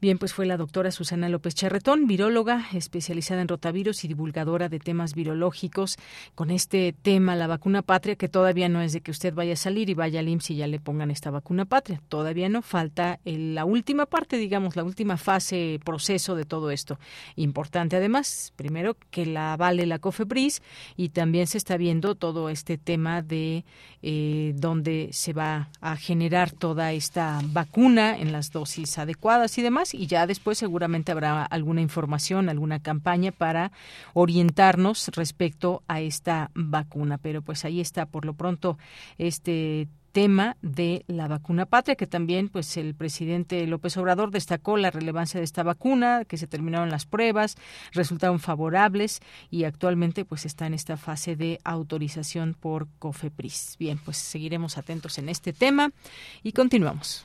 Bien, pues fue la doctora Susana López Charretón, viróloga especializada en rotavirus y divulgadora de temas virológicos, con este tema, la vacuna patria, que todavía no es de que usted vaya a salir y vaya al IMSS y ya le pongan esta vacuna patria. Todavía no, falta la última parte, digamos, la última fase, proceso de todo esto. Importante además, primero que la vale la COFEPRIS y también se está viendo todo este tema de eh, dónde se va a generar toda esta vacuna en las dosis adecuadas y demás y ya después seguramente habrá alguna información, alguna campaña para orientarnos respecto a esta vacuna. Pero pues ahí está por lo pronto este tema de la vacuna patria, que también pues el presidente López Obrador destacó la relevancia de esta vacuna, que se terminaron las pruebas, resultaron favorables y actualmente pues está en esta fase de autorización por COFEPRIS. Bien, pues seguiremos atentos en este tema y continuamos.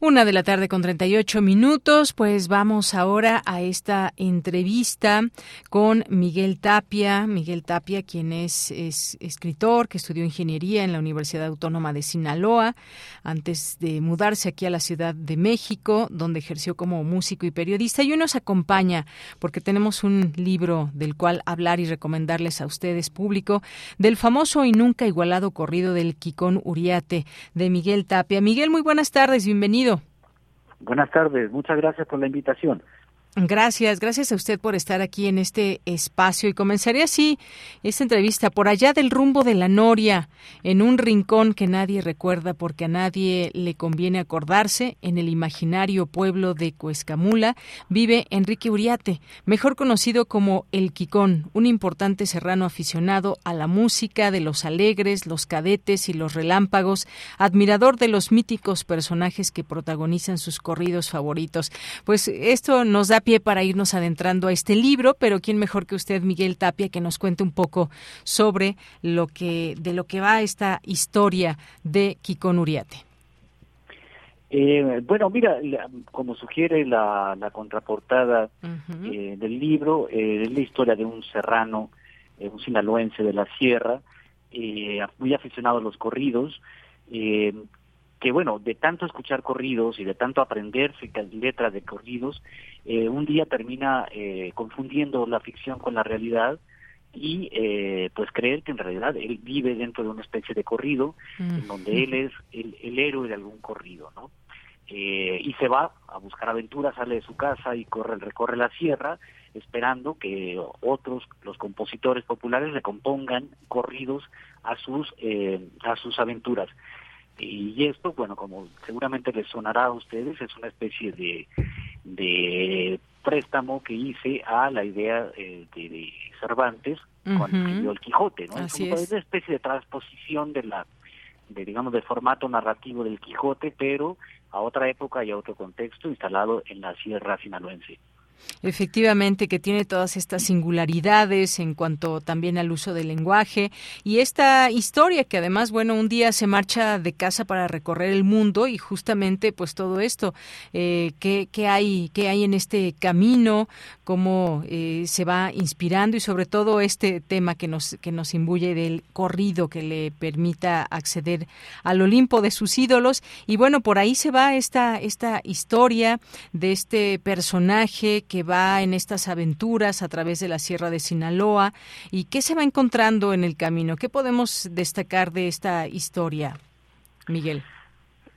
Una de la tarde con 38 minutos, pues vamos ahora a esta entrevista con Miguel Tapia. Miguel Tapia, quien es, escritor, que estudió ingeniería en la Universidad Autónoma de Sinaloa, antes de mudarse aquí a la Ciudad de México, donde ejerció como músico y periodista. Y hoy nos acompaña porque tenemos un libro del cual hablar y recomendarles a ustedes, público, del famoso y nunca igualado corrido del Quicón Uriate de Miguel Tapia. Miguel, muy buenas tardes, bienvenido. Buenas tardes, muchas gracias por la invitación. Gracias, gracias a usted por estar aquí en este espacio y comenzaré así esta entrevista por allá del rumbo de la Noria, en un rincón que nadie recuerda porque a nadie le conviene acordarse, en el imaginario pueblo de Cuescamula vive Enrique Uriate, mejor conocido como El Quicón, un importante serrano aficionado a la música de los alegres, los cadetes y los relámpagos, admirador de los míticos personajes que protagonizan sus corridos favoritos. Pues esto nos da pie para irnos adentrando a este libro, pero quién mejor que usted, Miguel Tapia, que nos cuente un poco sobre lo que de lo que va esta historia de Kikón Uriate. Eh, bueno, mira, como sugiere la, contraportada eh, del libro, eh, es la historia de un serrano, un sinaloense de la sierra, muy aficionado a los corridos, que bueno, de tanto escuchar corridos y de tanto aprender letras de corridos, eh, un día termina eh, confundiendo la ficción con la realidad y eh, pues creer que en realidad él vive dentro de una especie de corrido en donde él es el, héroe de algún corrido, ¿no? y se va a buscar aventuras, sale de su casa y corre, recorre la sierra esperando que otros, los compositores populares le compongan corridos a sus, a sus aventuras. Y esto, bueno, como seguramente les sonará a ustedes, es una especie de, de préstamo que hice a la idea eh, de, Cervantes cuando el Quijote, ¿no? es, una especie de transposición de la, de, digamos, del formato narrativo del Quijote, pero a otra época y a otro contexto, instalado en la Sierra Sinaloense. Efectivamente, que tiene todas estas singularidades en cuanto también al uso del lenguaje y esta historia que además, bueno, un día se marcha de casa para recorrer el mundo y justamente pues todo esto, eh, ¿qué, hay, qué hay en este camino, cómo eh, se va inspirando y sobre todo este tema que nos, que nos imbuye del corrido que le permita acceder al Olimpo de sus ídolos. Y bueno, por ahí se va esta, esta historia de este personaje que va en estas aventuras a través de la Sierra de Sinaloa y qué se va encontrando en el camino. ¿Qué podemos destacar de esta historia, Miguel?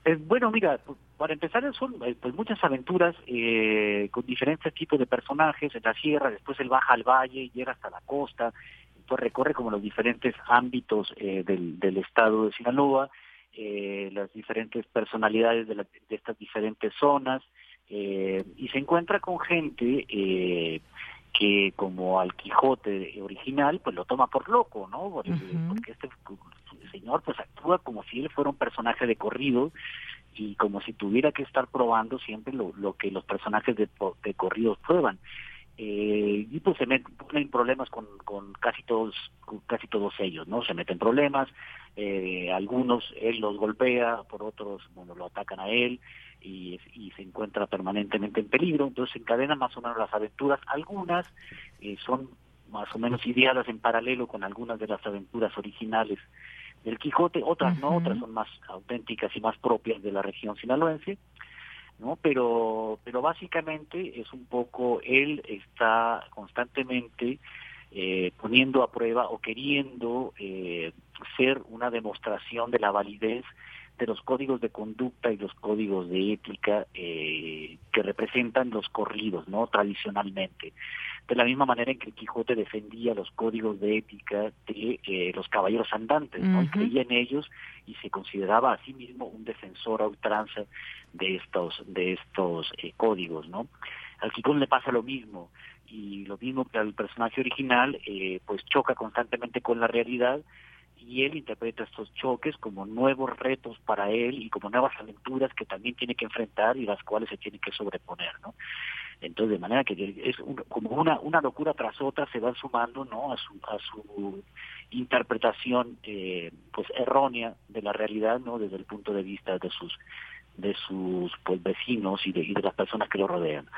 Eh, bueno, mira, para empezar son eh, pues muchas aventuras eh, con diferentes tipos de personajes en la sierra, después él baja al valle, llega hasta la costa, pues recorre como los diferentes ámbitos eh, del, del estado de Sinaloa, eh, las diferentes personalidades de, de estas diferentes zonas, eh, y se encuentra con gente eh, que como al Quijote original, pues lo toma por loco, ¿no? Porque, porque este señor pues actúa como si él fuera un personaje de corrido y como si tuviera que estar probando siempre lo, lo que los personajes de, de corridos prueban. Eh, y pues se meten en problemas con, con casi todos con casi todos ellos no se meten problemas eh, algunos él los golpea por otros bueno lo atacan a él y, y se encuentra permanentemente en peligro entonces encadenan más o menos las aventuras algunas eh, son más o menos ideadas en paralelo con algunas de las aventuras originales del Quijote otras no otras son más auténticas y más propias de la región sinaloense ¿no? Pero, pero básicamente es un poco, él está constantemente eh, poniendo a prueba o queriendo eh, ser una demostración de la validez de los códigos de conducta y los códigos de ética eh, que representan los corridos, ¿no? Tradicionalmente. De la misma manera en que Quijote defendía los códigos de ética de eh, los caballeros andantes, ¿no? Y creía en ellos y se consideraba a sí mismo un defensor a ultranza de estos, de estos eh, códigos, ¿no? Al Quijote le pasa lo mismo y lo mismo que al personaje original, eh, pues choca constantemente con la realidad y él interpreta estos choques como nuevos retos para él y como nuevas aventuras que también tiene que enfrentar y las cuales se tiene que sobreponer, ¿no? Entonces, de manera que es como una, una locura tras otra se van sumando, ¿no? A su, a su interpretación, eh, pues, errónea de la realidad, ¿no? Desde el punto de vista de sus, de sus, pues, vecinos y de, y de las personas que lo rodean.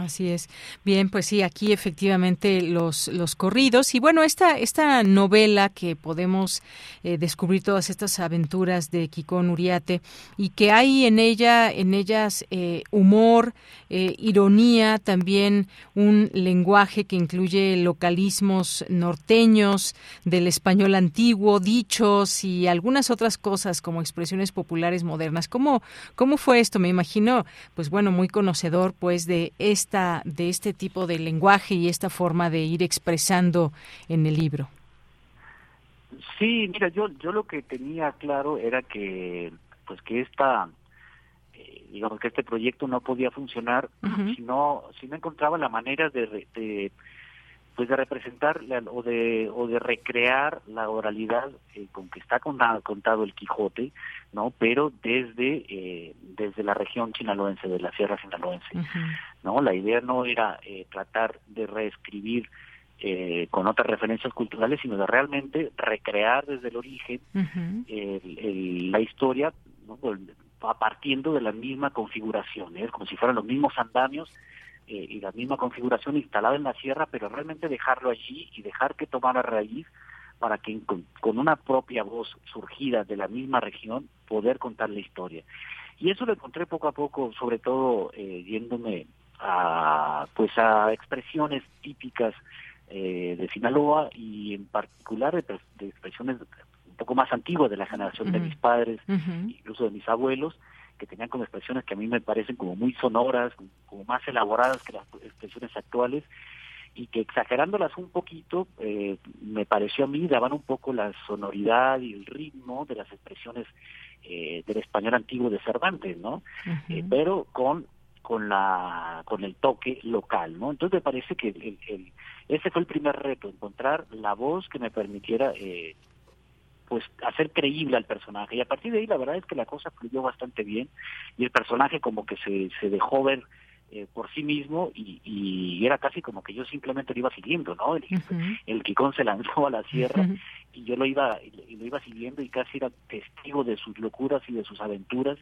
Así es. Bien, pues sí, aquí efectivamente los, los corridos. Y bueno, esta, esta novela que podemos eh, descubrir todas estas aventuras de Kikón Uriate y que hay en ella, en ellas eh, humor, eh, ironía, también un lenguaje que incluye localismos norteños del español antiguo, dichos y algunas otras cosas como expresiones populares modernas. ¿Cómo, cómo fue esto? Me imagino, pues bueno, muy conocedor pues de esta, de este tipo de lenguaje y esta forma de ir expresando en el libro. Sí, mira, yo yo lo que tenía claro era que pues que esta eh, digamos que este proyecto no podía funcionar si no si no encontraba la manera de, de pues de representar o de o de recrear la oralidad eh, con que está contado, el Quijote no pero desde eh, desde la región sinaloense de la sierra sinaloense no la idea no era eh, tratar de reescribir eh, con otras referencias culturales sino de realmente recrear desde el origen el, la historia ¿no? partiendo de la misma configuración es como si fueran los mismos andamios eh, y la misma configuración instalada en la sierra, pero realmente dejarlo allí y dejar que tomara raíz para que con, una propia voz surgida de la misma región poder contar la historia. Y eso lo encontré poco a poco, sobre todo eh, yéndome a pues a expresiones típicas eh, de Sinaloa y en particular de, expresiones un poco más antiguas de la generación de mis padres, incluso de mis abuelos, que tenían como expresiones que a mí me parecen como muy sonoras, como más elaboradas que las expresiones actuales, y que exagerándolas un poquito, eh, me pareció a mí, daban un poco la sonoridad y el ritmo de las expresiones eh, del español antiguo de Cervantes, ¿no? Eh, pero con con la con el toque local, ¿no? Entonces me parece que el, el, ese fue el primer reto, encontrar la voz que me permitiera eh, pues hacer creíble al personaje y a partir de ahí la verdad es que la cosa fluyó bastante bien y el personaje como que se, se dejó ver eh, por sí mismo y, y, era casi como que yo simplemente lo iba siguiendo, ¿no? El, el Kikón se lanzó a la sierra y yo lo iba lo iba siguiendo y casi era testigo de sus locuras y de sus aventuras,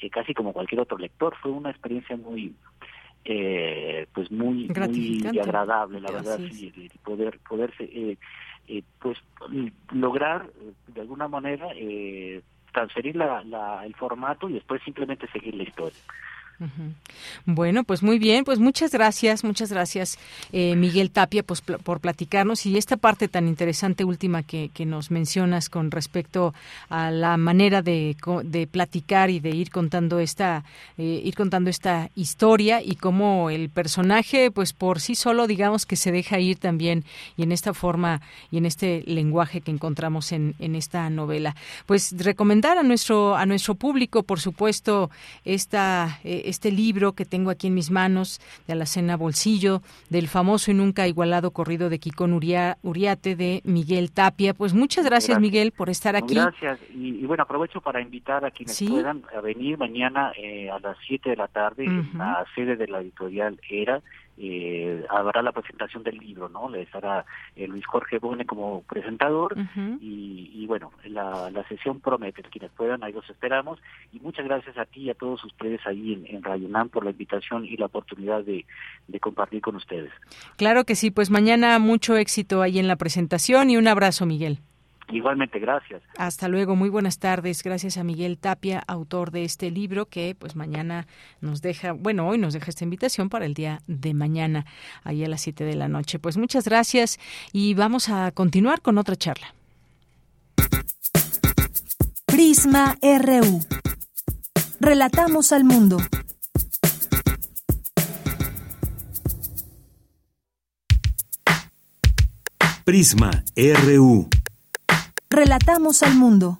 eh, casi como cualquier otro lector. Fue una experiencia muy eh, pues muy muy agradable, la verdad, sí, poder poderse eh, eh, pues lograr de alguna manera eh, transferir la, el formato y después simplemente seguir la historia. Bueno, pues muy bien, pues muchas gracias, muchas gracias eh, Miguel Tapia pues, por platicarnos y esta parte tan interesante última que, nos mencionas con respecto a la manera de, de platicar y de ir contando esta eh, ir contando esta historia y cómo el personaje pues por sí solo digamos que se deja ir también y en esta forma y en este lenguaje que encontramos en, en esta novela. Pues recomendar a nuestro a nuestro público por supuesto esta eh, este libro que tengo aquí en mis manos de Alacena Bolsillo, del famoso y nunca igualado corrido de Kikón Uriate de Miguel Tapia. Pues muchas gracias, Miguel, por estar aquí. Gracias. Y, bueno, aprovecho para invitar a quienes puedan a venir mañana eh, a las 7 de la tarde en la sede de la editorial ERA eh, habrá la presentación del libro, ¿no? Le estará eh, Luis Jorge Bone como presentador y, bueno, la, la sesión promete, quienes puedan, ahí los esperamos y muchas gracias a ti y a todos ustedes ahí en, en Radio por la invitación y la oportunidad de, de compartir con ustedes. Claro que sí, pues mañana mucho éxito ahí en la presentación y un abrazo, Miguel. Igualmente, gracias. Hasta luego, muy buenas tardes. Gracias a Miguel Tapia, autor de este libro que pues mañana nos deja, bueno, hoy nos deja esta invitación para el día de mañana, ahí a las 7 de la noche. Pues muchas gracias y vamos a continuar con otra charla. Prisma RU. Relatamos al mundo. Prisma RU. Relatamos al mundo.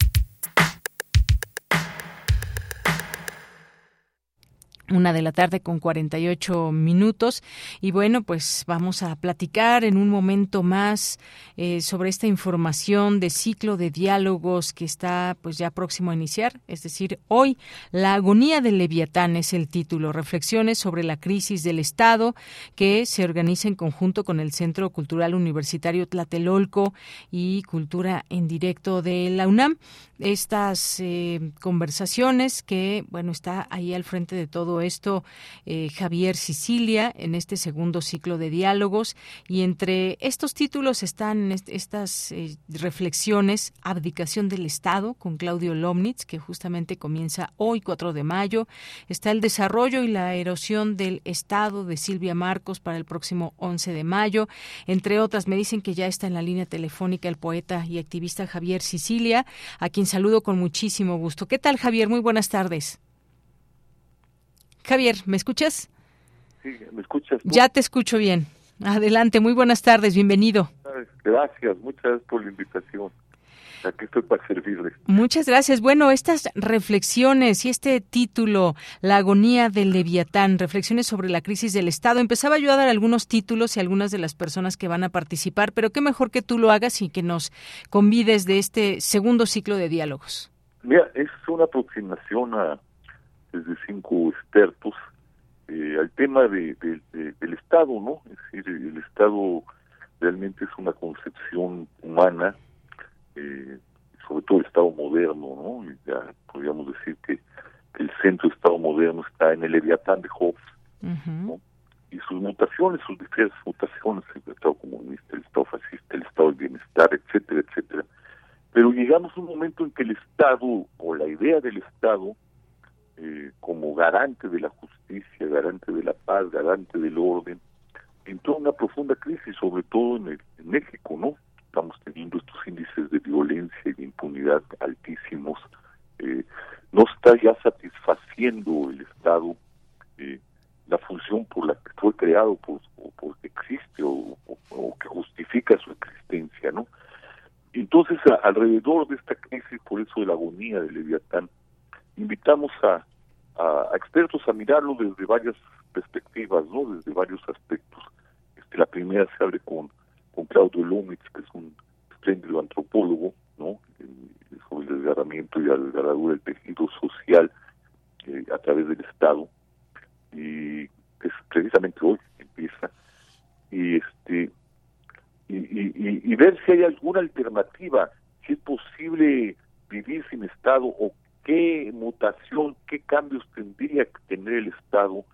Una de la tarde con 48 minutos. Y bueno, pues vamos a platicar en un momento más eh, sobre esta información de ciclo de diálogos que está pues ya próximo a iniciar. Es decir, hoy, La agonía del Leviatán es el título. Reflexiones sobre la crisis del Estado que se organiza en conjunto con el Centro Cultural Universitario Tlatelolco y Cultura en Directo de la UNAM. Estas eh, conversaciones que, bueno, está ahí al frente de todo esto eh, Javier Sicilia en este segundo ciclo de diálogos. Y entre estos títulos están estas eh, reflexiones Abdicación del Estado con Claudio Lomnitz que justamente comienza hoy 4 de mayo. Está el desarrollo y la erosión del Estado de Silvia Marcos para el próximo 11 de mayo. Entre otras me dicen que ya está en la línea telefónica el poeta y activista Javier Sicilia a quien saludo con muchísimo gusto. ¿Qué tal Javier? Muy buenas tardes. Javier, ¿me escuchas? Sí, ¿me escuchas? Ya te escucho bien. Adelante, muy buenas tardes, bienvenido. Gracias, muchas gracias por la invitación. Aquí estoy para servirle. Muchas gracias. Bueno, estas reflexiones y este título, La agonía del Leviatán, reflexiones sobre la crisis del Estado. Empezaba yo a dar algunos títulos y algunas de las personas que van a participar, pero qué mejor que tú lo hagas y que nos convides de este segundo ciclo de diálogos. Mira, es una aproximación a desde cinco expertos eh, al tema de, del Estado, ¿no? Es decir, el Estado realmente es una concepción humana, eh, sobre todo el Estado moderno, ¿no? Ya podríamos decir que, el centro del Estado moderno está en el Leviatán de Hobbes, ¿no? Y sus mutaciones, sus diferentes mutaciones, el Estado comunista, el Estado fascista, el Estado del bienestar, etcétera, etcétera. Pero llegamos a un momento en que el Estado, o la idea del Estado, eh, como garante de la justicia, garante de la paz, garante del orden, entró una profunda crisis, sobre todo en, México, ¿no? Estamos teniendo estos índices de violencia y de impunidad altísimos. Eh, no está ya satisfaciendo el Estado eh, la función por la que fue creado, por, o porque existe o, que justifica su existencia, ¿no? Entonces, alrededor de esta crisis, por eso de la agonía de Leviatán, invitamos a, a, expertos a mirarlo desde varias perspectivas, ¿no? Desde varios aspectos. Este, la primera se abre con, con Claudio Lumitz, que es un espléndido antropólogo, ¿no? sobre el desgarramiento y la desgarradura del tejido social eh, a través del Estado. Y es precisamente hoy empieza. Y este y, y, y ver si hay alguna alternativa, si es posible vivir sin Estado o qué mutación, qué cambios tendría que tener el Estado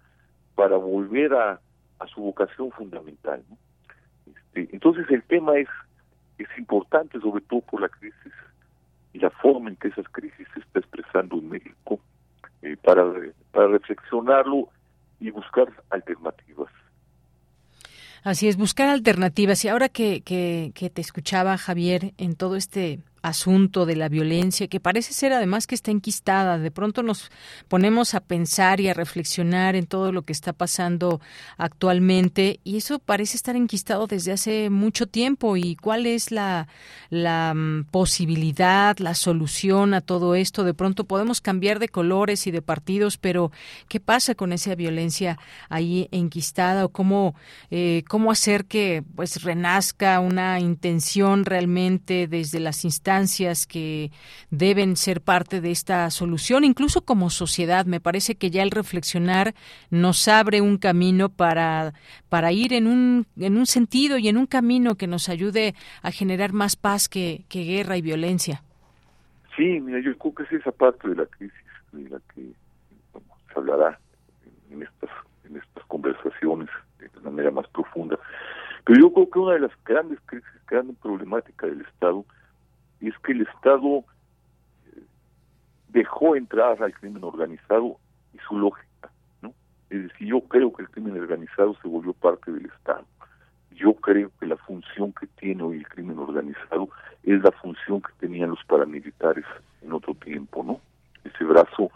para volver a, a su vocación fundamental. Este, entonces el tema es, es importante, sobre todo por la crisis y la forma en que esas crisis se está expresando en México, eh, para, para reflexionarlo y buscar alternativas. Así es, buscar alternativas. Y ahora que, que, que te escuchaba, Javier, en todo este asunto de la violencia, que parece ser además que está enquistada. De pronto nos ponemos a pensar y a reflexionar en todo lo que está pasando actualmente y eso parece estar enquistado desde hace mucho tiempo. ¿Y cuál es la, la mm, posibilidad, la solución a todo esto? De pronto podemos cambiar de colores y de partidos, pero ¿qué pasa con esa violencia ahí enquistada o cómo, eh, cómo hacer que pues renazca una intención realmente desde las instancias que deben ser parte de esta solución, incluso como sociedad. Me parece que ya el reflexionar nos abre un camino para, para ir en un, en un sentido y en un camino que nos ayude a generar más paz que, guerra y violencia. Sí, mira, yo creo que es esa parte de la crisis de la que se hablará en estas, en estas conversaciones de manera más profunda. Pero yo creo que una de las grandes crisis, gran problemática del Estado es que el Estado eh, dejó entrar al crimen organizado y su lógica, ¿no? Es decir, yo creo que el crimen organizado se volvió parte del Estado. Yo creo que la función que tiene hoy el crimen organizado es la función que tenían los paramilitares en otro tiempo, ¿no? Ese brazo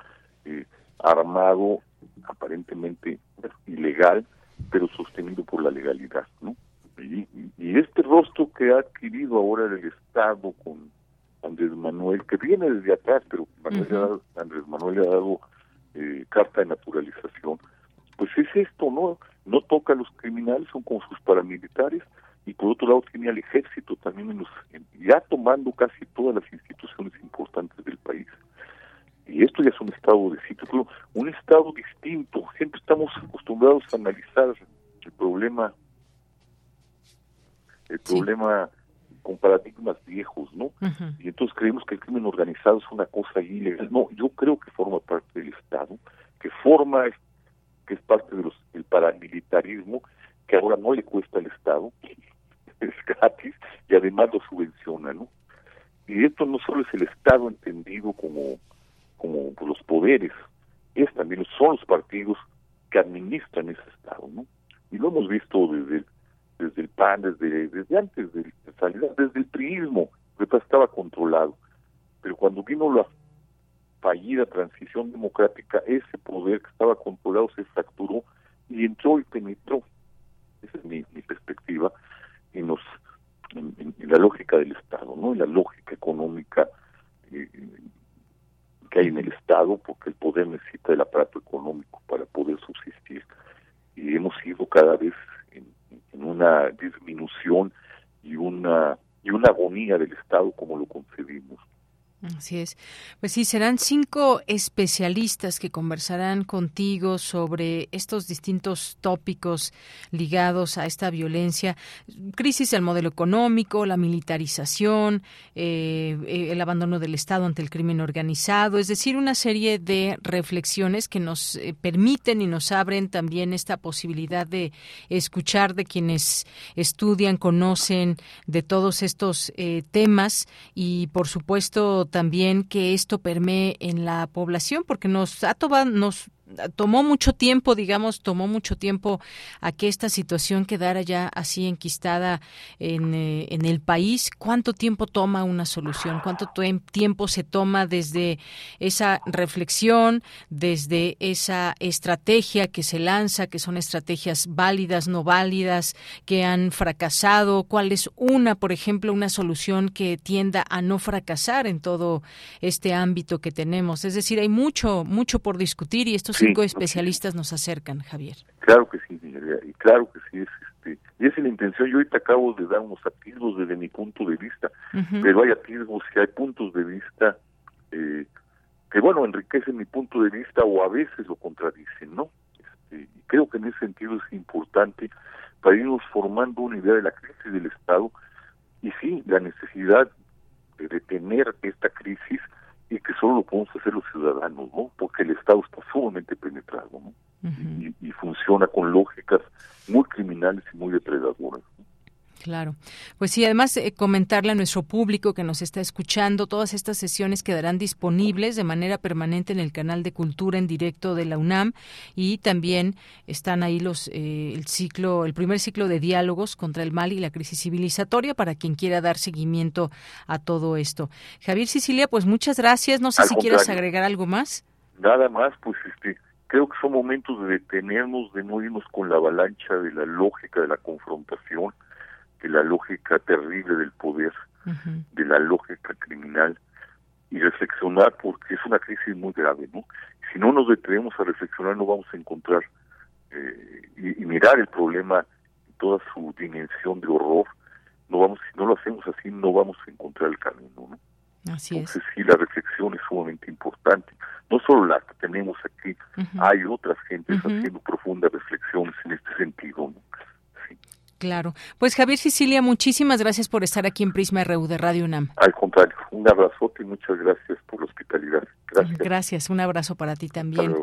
eh, armado, aparentemente ilegal, pero sostenido por la legalidad, ¿no? Y, y, este rostro que ha adquirido ahora el Estado con Andrés Manuel, que viene desde atrás, pero Andrés Manuel le ha dado eh, carta de naturalización, pues es esto, ¿no? No toca a los criminales, son como sus paramilitares, y por otro lado tiene al ejército también, en los, ya tomando casi todas las instituciones importantes del país. Y esto ya es un estado de sitio, un estado distinto. Siempre estamos acostumbrados a analizar el problema, el problema con paradigmas viejos, ¿no? Y entonces creemos que el crimen organizado es una cosa ilegal. No, yo creo que forma parte del Estado, que forma, que es parte del paramilitarismo, que ahora no le cuesta al Estado, es gratis y además lo subvenciona, ¿no? Y esto no solo es el Estado entendido como, como los poderes, es también son los partidos que administran ese Estado, ¿no? Y lo hemos visto desde desde el PAN, desde, desde antes de salir, desde el priismo, estaba controlado. Pero cuando vino la fallida transición democrática, ese poder que estaba controlado se fracturó y entró y penetró. Esa es mi, perspectiva en, los, en, la lógica del Estado, no en la lógica económica eh, que hay en el Estado, porque el poder necesita el aparato económico para poder subsistir. Y hemos ido cada vez en una disminución y una y una agonía del Estado como lo concebimos. Así es. Pues sí, serán cinco especialistas que conversarán contigo sobre estos distintos tópicos ligados a esta violencia, crisis del modelo económico, la militarización, eh, eh, el abandono del Estado ante el crimen organizado, es decir, una serie de reflexiones que nos eh, permiten y nos abren también esta posibilidad de escuchar de quienes estudian, conocen de todos estos temas y, por supuesto, también que esto permee en la población, porque nos ha tomado, nos tomó mucho tiempo, digamos, tomó mucho tiempo a que esta situación quedara ya así enquistada en, eh, en el país. ¿Cuánto tiempo toma una solución? ¿Cuánto tiempo se toma desde esa reflexión, desde esa estrategia que se lanza, que son estrategias válidas, no válidas, que han fracasado? ¿Cuál es una, por ejemplo, una solución que tienda a no fracasar en todo este ámbito que tenemos? Es decir, hay mucho, mucho por discutir y estos cinco especialistas nos acercan, Javier. Claro que sí, y claro que sí, es, este, y esa es la intención. Yo ahorita acabo de dar unos atisbos desde mi punto de vista, pero hay atisbos y hay puntos de vista eh, que, bueno, enriquecen mi punto de vista o a veces lo contradicen, ¿no? Este, y creo que en ese sentido es importante para irnos formando una idea de la crisis del Estado y sí, la necesidad de detener esta crisis y que solo lo podemos hacer los ciudadanos, ¿no? Porque el Estado está sumamente penetrado, ¿no? y, funciona con lógicas muy criminales y muy depredadoras. Claro. Pues sí, además eh, comentarle a nuestro público que nos está escuchando, todas estas sesiones quedarán disponibles de manera permanente en el canal de Cultura en directo de la UNAM y también están ahí los eh, el ciclo, el primer ciclo de diálogos contra el mal y la crisis civilizatoria para quien quiera dar seguimiento a todo esto. Javier Sicilia, pues muchas gracias. No sé si quieres agregar algo más. Nada más, pues este creo que son momentos de detenernos, de no irnos con la avalancha de la lógica de la confrontación de la lógica terrible del poder, de la lógica criminal, y reflexionar porque es una crisis muy grave, ¿no? Si no nos detenemos a reflexionar no vamos a encontrar eh, y, mirar el problema en toda su dimensión de horror, no vamos, si no lo hacemos así no vamos a encontrar el camino, ¿no? Así Entonces sí, la reflexión es sumamente importante. No solo la que tenemos aquí, hay otras gentes haciendo profundas reflexiones en este. Claro. Pues Javier Sicilia, muchísimas gracias por estar aquí en Prisma RU de Radio UNAM. Al contrario, un abrazote y muchas gracias por la hospitalidad. Gracias. Gracias, un abrazo para ti también.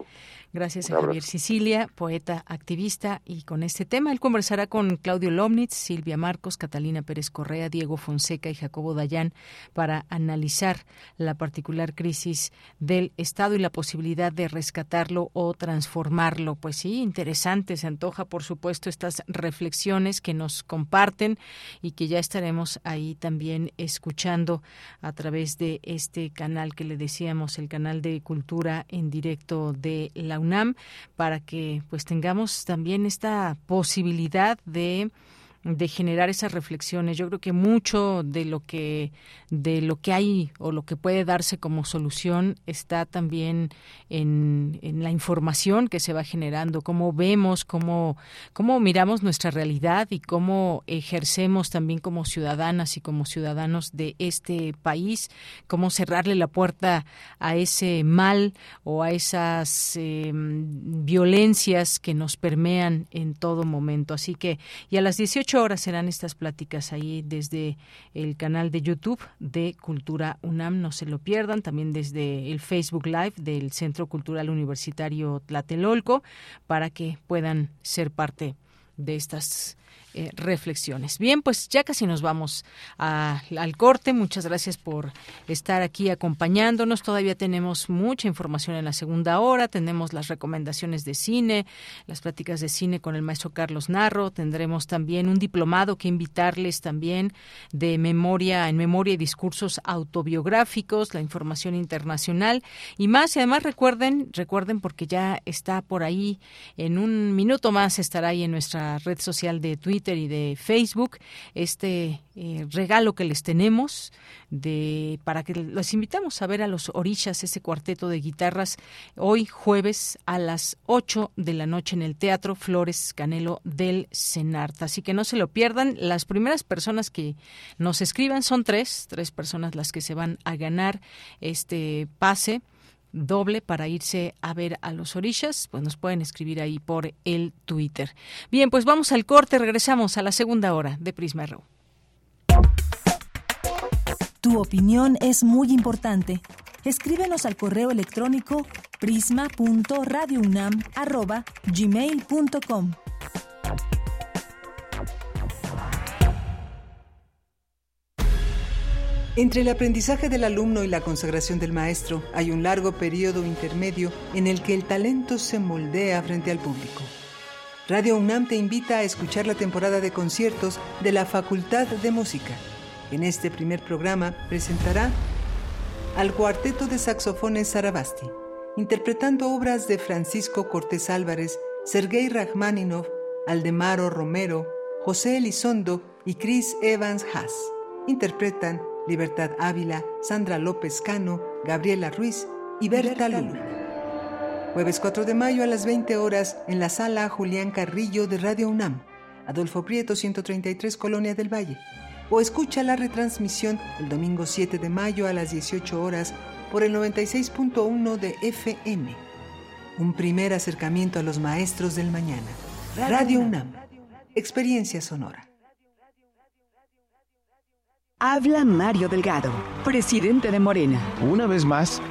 Gracias a Javier Sicilia, poeta, activista, y con este tema él conversará con Claudio Lomnitz, Silvia Marcos, Catalina Pérez Correa, Diego Fonseca y Jacobo Dayán para analizar la particular crisis del Estado y la posibilidad de rescatarlo o transformarlo. Pues sí, interesante, se antoja por supuesto estas reflexiones que nos comparten y que ya estaremos ahí también escuchando a través de este canal que le decíamos, el canal de cultura en directo de la UNAM para que pues tengamos también esta posibilidad de de generar esas reflexiones. Yo creo que mucho de lo que de lo que hay o lo que puede darse como solución está también en, la información que se va generando, cómo vemos, cómo, cómo miramos nuestra realidad y cómo ejercemos también como ciudadanas y como ciudadanos de este país, cómo cerrarle la puerta a ese mal o a esas em, violencias que nos permean en todo momento. Así que, y a las 18 horas serán estas pláticas ahí desde el canal de YouTube de Cultura UNAM, no se lo pierdan, también desde el Facebook Live del Centro Cultural Universitario Tlatelolco, para que puedan ser parte de estas eh, reflexiones. Bien, pues ya casi nos vamos al corte. Muchas gracias por estar aquí acompañándonos. Todavía tenemos mucha información en la segunda hora. Tenemos las recomendaciones de cine, las pláticas de cine con el maestro Carlos Narro. Tendremos también un diplomado que invitarles también de memoria, en memoria y discursos autobiográficos, la información internacional y más. Y además recuerden, recuerden porque ya está por ahí en un minuto más estará ahí en nuestra red social de Twitter y de Facebook este eh, regalo que les tenemos de para que los invitamos a ver a los Orishas, ese cuarteto de guitarras, hoy jueves a las 8 de la noche en el Teatro Flores Canelo del Senart. Así que no se lo pierdan. Las primeras personas que nos escriban son tres, tres personas las que se van a ganar este pase doble para irse a ver a los orishas, pues nos pueden escribir ahí por el Twitter. Bien, pues vamos al corte, regresamos a la segunda hora de Prisma RU. Tu opinión es muy importante. Escríbenos al correo electrónico prisma.radiounam@gmail.com. Entre el aprendizaje del alumno y la consagración del maestro hay un largo periodo intermedio en el que el talento se moldea frente al público. Radio UNAM te invita a escuchar la temporada de conciertos de la Facultad de Música. En este primer programa presentará al cuarteto de saxofones Sarabasti, interpretando obras de Francisco Cortés Álvarez, Sergei Rachmaninov, Aldemaro Romero, José Elizondo y Chris Evans Haas. Interpretan Libertad Ávila, Sandra López Cano, Gabriela Ruiz y Berta Luna. Jueves 4 de mayo a las 20 horas en la sala Julián Carrillo de Radio UNAM, Adolfo Prieto 133 Colonia del Valle. O escucha la retransmisión el domingo 7 de mayo a las 18 horas por el 96.1 de FM. Un primer acercamiento a los maestros del mañana. Radio UNAM. Experiencia sonora. Habla Mario Delgado, presidente de Morena. Una vez más,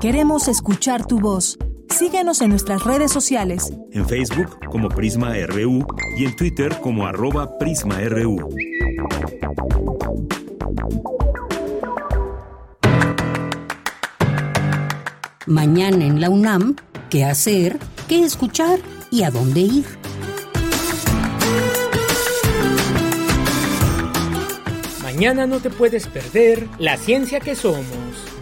Queremos escuchar tu voz. Síguenos en nuestras redes sociales. En Facebook como Prisma RU y en Twitter como arroba PrismaRU. Mañana en la UNAM, ¿qué hacer? ¿Qué escuchar? ¿Y a dónde ir? Mañana no te puedes perder La Ciencia que Somos,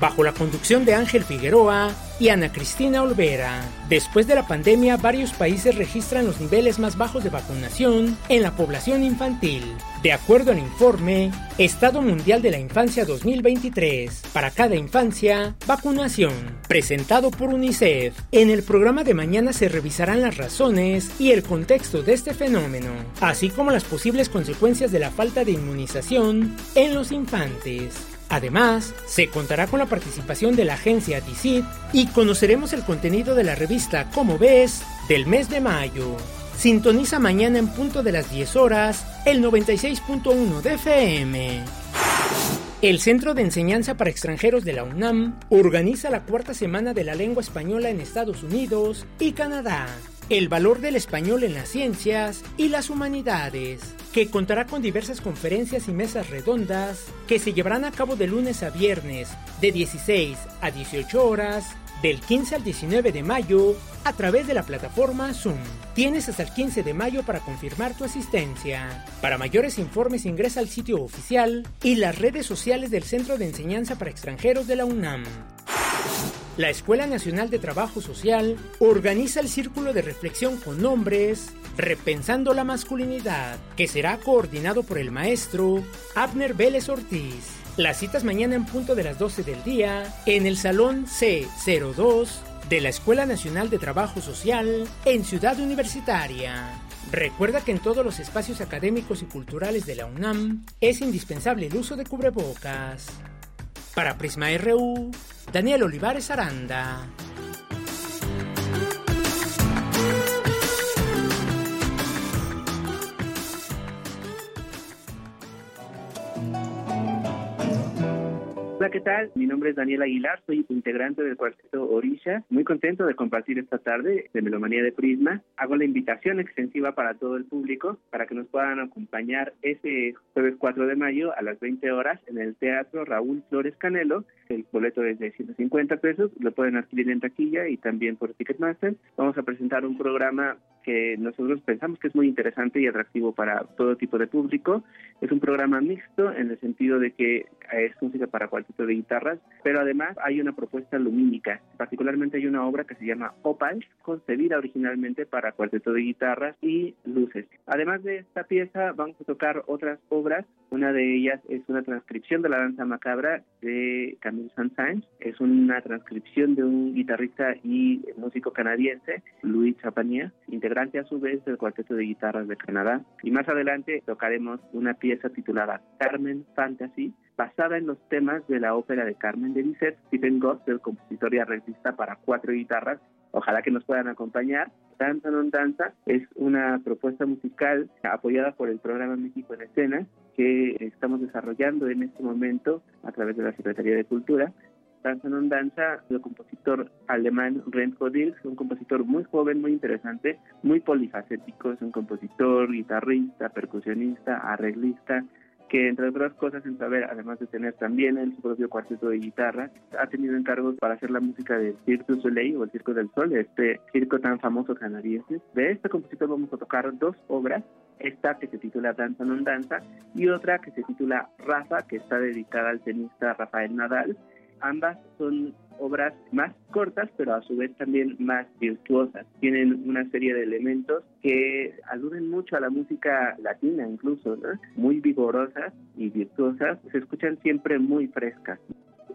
bajo la conducción de Ángel Figueroa y Ana Cristina Olvera. Después de la pandemia, varios países registran los niveles más bajos de vacunación en la población infantil. De acuerdo al informe Estado Mundial de la Infancia 2023, para cada infancia, vacunación, presentado por UNICEF. En el programa de mañana se revisarán las razones y el contexto de este fenómeno, así como las posibles consecuencias de la falta de inmunización en los infantes. Además, se contará con la participación de la agencia DICIT y conoceremos el contenido de la revista Como ves del mes de mayo. Sintoniza mañana en punto de las 10 horas el 96.1 de FM. El Centro de Enseñanza para Extranjeros de la UNAM organiza la cuarta semana de la lengua española en Estados Unidos y Canadá. El valor del español en las ciencias y las humanidades, que contará con diversas conferencias y mesas redondas que se llevarán a cabo de lunes a viernes de 16 a 18 horas del 15 al 19 de mayo a través de la plataforma Zoom. Tienes hasta el 15 de mayo para confirmar tu asistencia. Para mayores informes ingresa al sitio oficial y las redes sociales del Centro de Enseñanza para Extranjeros de la UNAM. La Escuela Nacional de Trabajo Social organiza el Círculo de Reflexión con Nombres, Repensando la Masculinidad, que será coordinado por el maestro Abner Vélez Ortiz. Las citas mañana en punto de las 12 del día en el Salón C02 de la Escuela Nacional de Trabajo Social en Ciudad Universitaria. Recuerda que en todos los espacios académicos y culturales de la UNAM es indispensable el uso de cubrebocas. Para Prisma RU, Daniel Olivares Aranda. Hola, ¿qué tal? Mi nombre es Daniel Aguilar, soy integrante del cuarteto Orisha. Muy contento de compartir esta tarde de Melomanía de Prisma. Hago la invitación extensiva para todo el público para que nos puedan acompañar ese jueves 4 de mayo a las 20 horas en el Teatro Raúl Flores Canelo. El boleto es de 150 pesos, lo pueden adquirir en taquilla y también por Ticketmaster. Vamos a presentar un programa que nosotros pensamos que es muy interesante y atractivo para todo tipo de público. Es un programa mixto en el sentido de que es música para de guitarras, pero además hay una propuesta lumínica. Particularmente hay una obra que se llama Opal, concebida originalmente para cuarteto de guitarras y luces. Además de esta pieza, vamos a tocar otras obras. Una de ellas es una transcripción de la danza macabra de Camille Saint-Saëns. Es una transcripción de un guitarrista y músico canadiense, Louis Chapanier, integrante a su vez del cuarteto de guitarras de Canadá. Y más adelante tocaremos una pieza titulada Carmen Fantasy, basada en los temas de la ópera de Carmen de Bizet, Stephen Goss, compositor y arreglista para cuatro guitarras. Ojalá que nos puedan acompañar. Danza non danza es una propuesta musical apoyada por el programa México en Escena que estamos desarrollando en este momento a través de la Secretaría de Cultura. Danza non danza, el compositor alemán Renko Dilks, un compositor muy joven, muy interesante, muy polifacético, es un compositor, guitarrista, percusionista, arreglista, que entre otras cosas en saber, además de tener también el su propio cuarteto de guitarra, ha tenido encargos para hacer la música del Cirque du Soleil o el Circo del Sol, este circo tan famoso canadiense. De este compositor vamos a tocar dos obras, esta que se titula Danza non danza y otra que se titula Rafa, que está dedicada al tenista Rafael Nadal. Ambas son obras más cortas, pero a su vez también más virtuosas. Tienen una serie de elementos que aluden mucho a la música latina incluso. Muy vigorosas y virtuosas, se escuchan siempre muy frescas.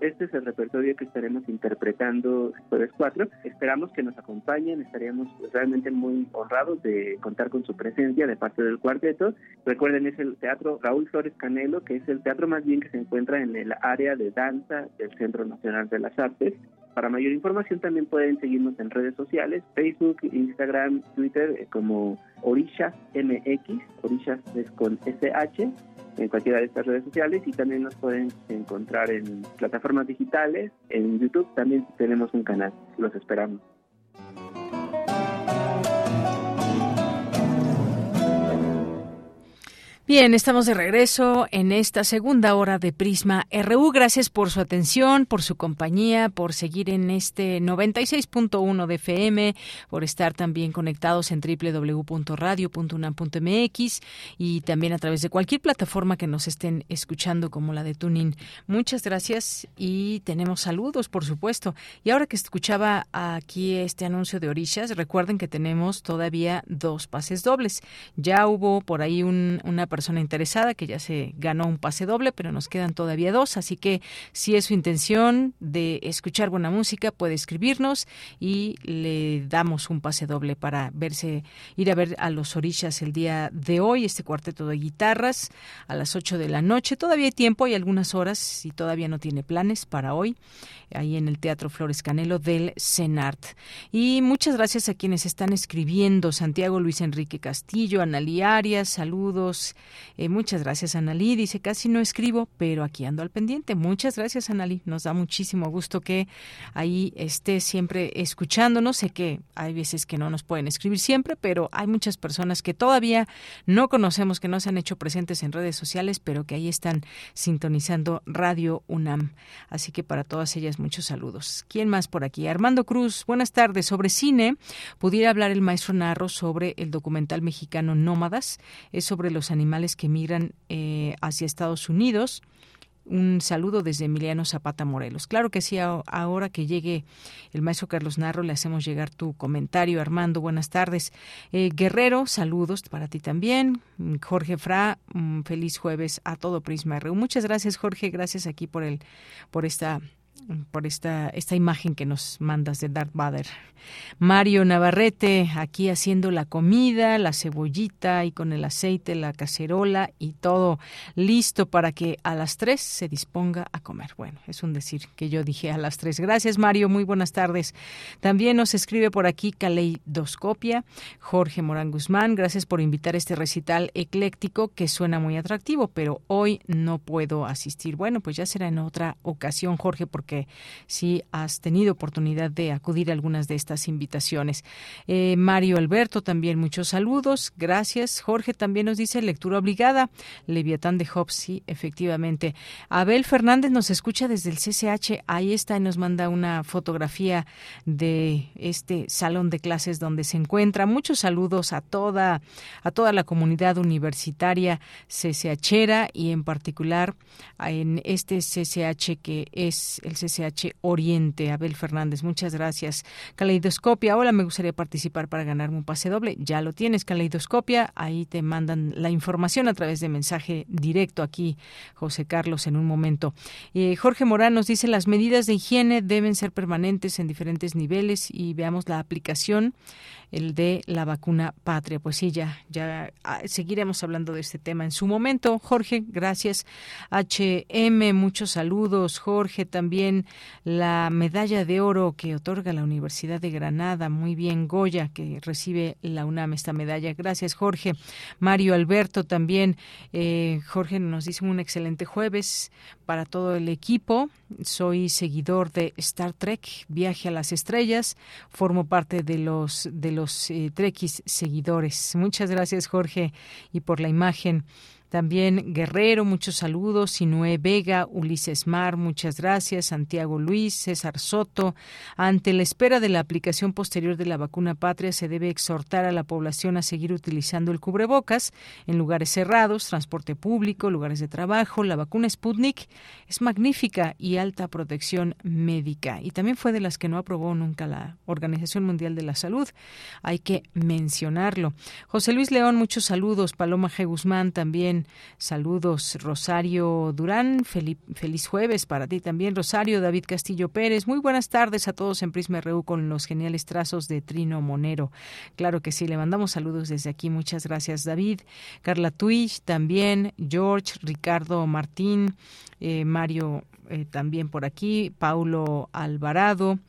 Este es el repertorio que estaremos interpretando jueves 4. Esperamos que nos acompañen, estaríamos realmente muy honrados de contar con su presencia de parte del cuarteto. Recuerden, es el Teatro Raúl Flores Canelo, que es el teatro más bien que se encuentra en el área de danza del Centro Nacional de las Artes. Para mayor información también pueden seguirnos en redes sociales, Facebook, Instagram, Twitter, eh, como Orishas MX, Orishas es con SH, en cualquiera de estas redes sociales y también nos pueden encontrar en plataformas digitales, en YouTube también tenemos un canal, los esperamos. Bien, estamos de regreso en esta segunda hora de Prisma RU. Gracias por su atención, por su compañía, por seguir en este 96.1 de FM, por estar también conectados en www.radio.unam.mx y también a través de cualquier plataforma que nos estén escuchando como la de Tuning. Muchas gracias y tenemos saludos, por supuesto. Y ahora que escuchaba aquí este anuncio de Orishas, recuerden que tenemos todavía dos pases dobles. Ya hubo por ahí un, una persona interesada que ya se ganó un pase doble, pero nos quedan todavía dos, así que si es su intención de escuchar buena música, puede escribirnos y le damos un pase doble para verse, ir a ver a los orillas el día de hoy, este cuarteto de guitarras a las 8 de la noche. Todavía hay tiempo, hay algunas horas, si todavía no tiene planes para hoy, ahí en el Teatro Flores Canelo del CENART. Y muchas gracias a quienes están escribiendo, Santiago Luis Enrique Castillo, Analí Arias, saludos, eh, muchas gracias, Analí. Dice, casi no escribo, pero aquí ando al pendiente. Muchas gracias, Analí. Nos da muchísimo gusto que ahí esté siempre escuchándonos. Sé que hay veces que no nos pueden escribir siempre, pero hay muchas personas que todavía no conocemos, que no se han hecho presentes en redes sociales, pero que ahí están sintonizando Radio UNAM. Así que para todas ellas, muchos saludos. ¿Quién más por aquí? Armando Cruz, buenas tardes. Sobre cine, pudiera hablar el maestro Narro sobre el documental mexicano Nómadas. Es sobre los animales que migran eh, hacia Estados Unidos. Un saludo desde Emiliano Zapata Morelos. Claro que sí, ahora que llegue el maestro Carlos Narro, le hacemos llegar tu comentario. Armando, buenas tardes. Eh, Guerrero, saludos para ti también. Jorge Fra, feliz jueves a todo Prisma RU. Muchas gracias, Jorge. Gracias aquí por, el, por esta por esta, esta imagen que nos mandas de Darth Vader. Mario Navarrete aquí haciendo la comida, la cebollita y con el aceite, la cacerola y todo listo para que a las tres se disponga a comer. Bueno, es un decir que yo dije a las tres. Gracias Mario, muy buenas tardes. También nos escribe por aquí Caleidoscopia, Jorge Morán Guzmán. Gracias por invitar este recital ecléctico que suena muy atractivo, pero hoy no puedo asistir. Bueno, pues ya será en otra ocasión, Jorge, porque porque sí has tenido oportunidad de acudir a algunas de estas invitaciones. Eh, Mario Alberto, también muchos saludos. Gracias. Jorge también nos dice lectura obligada. Leviatán de Hobbes, sí, efectivamente. Abel Fernández nos escucha desde el CCH. Ahí está y nos manda una fotografía de este salón de clases donde se encuentra. Muchos saludos a toda, a toda la comunidad universitaria CCHera y en particular en este CCH que es el CCH Oriente. Abel Fernández, muchas gracias. Caleidoscopia, hola, me gustaría participar para ganarme un pase doble. Ya lo tienes, Caleidoscopia. Ahí te mandan la información a través de mensaje directo aquí, José Carlos, en un momento. Eh, Jorge Morán nos dice las medidas de higiene deben ser permanentes en diferentes niveles y veamos la aplicación el de la vacuna patria. Pues sí, ya, ya ah, seguiremos hablando de este tema en su momento. Jorge, gracias. HM, muchos saludos. Jorge, también la medalla de oro que otorga la Universidad de Granada. Muy bien, Goya, que recibe la UNAM esta medalla. Gracias, Jorge. Mario Alberto también. Eh, Jorge nos dice un excelente jueves para todo el equipo. Soy seguidor de Star Trek, Viaje a las Estrellas. Formo parte de los de los eh, seguidores. Muchas gracias, Jorge, y por la imagen. También Guerrero, muchos saludos. Sinué Vega, Ulises Mar, muchas gracias. Santiago Luis, César Soto. Ante la espera de la aplicación posterior de la vacuna patria, se debe exhortar a la población a seguir utilizando el cubrebocas en lugares cerrados, transporte público, lugares de trabajo. La vacuna Sputnik es magnífica y alta protección médica. Y también fue de las que no aprobó nunca la Organización Mundial de la Salud. Hay que mencionarlo. José Luis León, muchos saludos. Paloma G. Guzmán también Saludos, Rosario Durán. Feliz, jueves para ti también, Rosario. David Castillo Pérez. Muy buenas tardes a todos en Prisma RU con los geniales trazos de Trino Monero. Claro que sí, le mandamos saludos desde aquí. Muchas gracias, David. Carla Twitch también. George, Ricardo Martín, eh, Mario eh, también por aquí. Paulo Alvarado.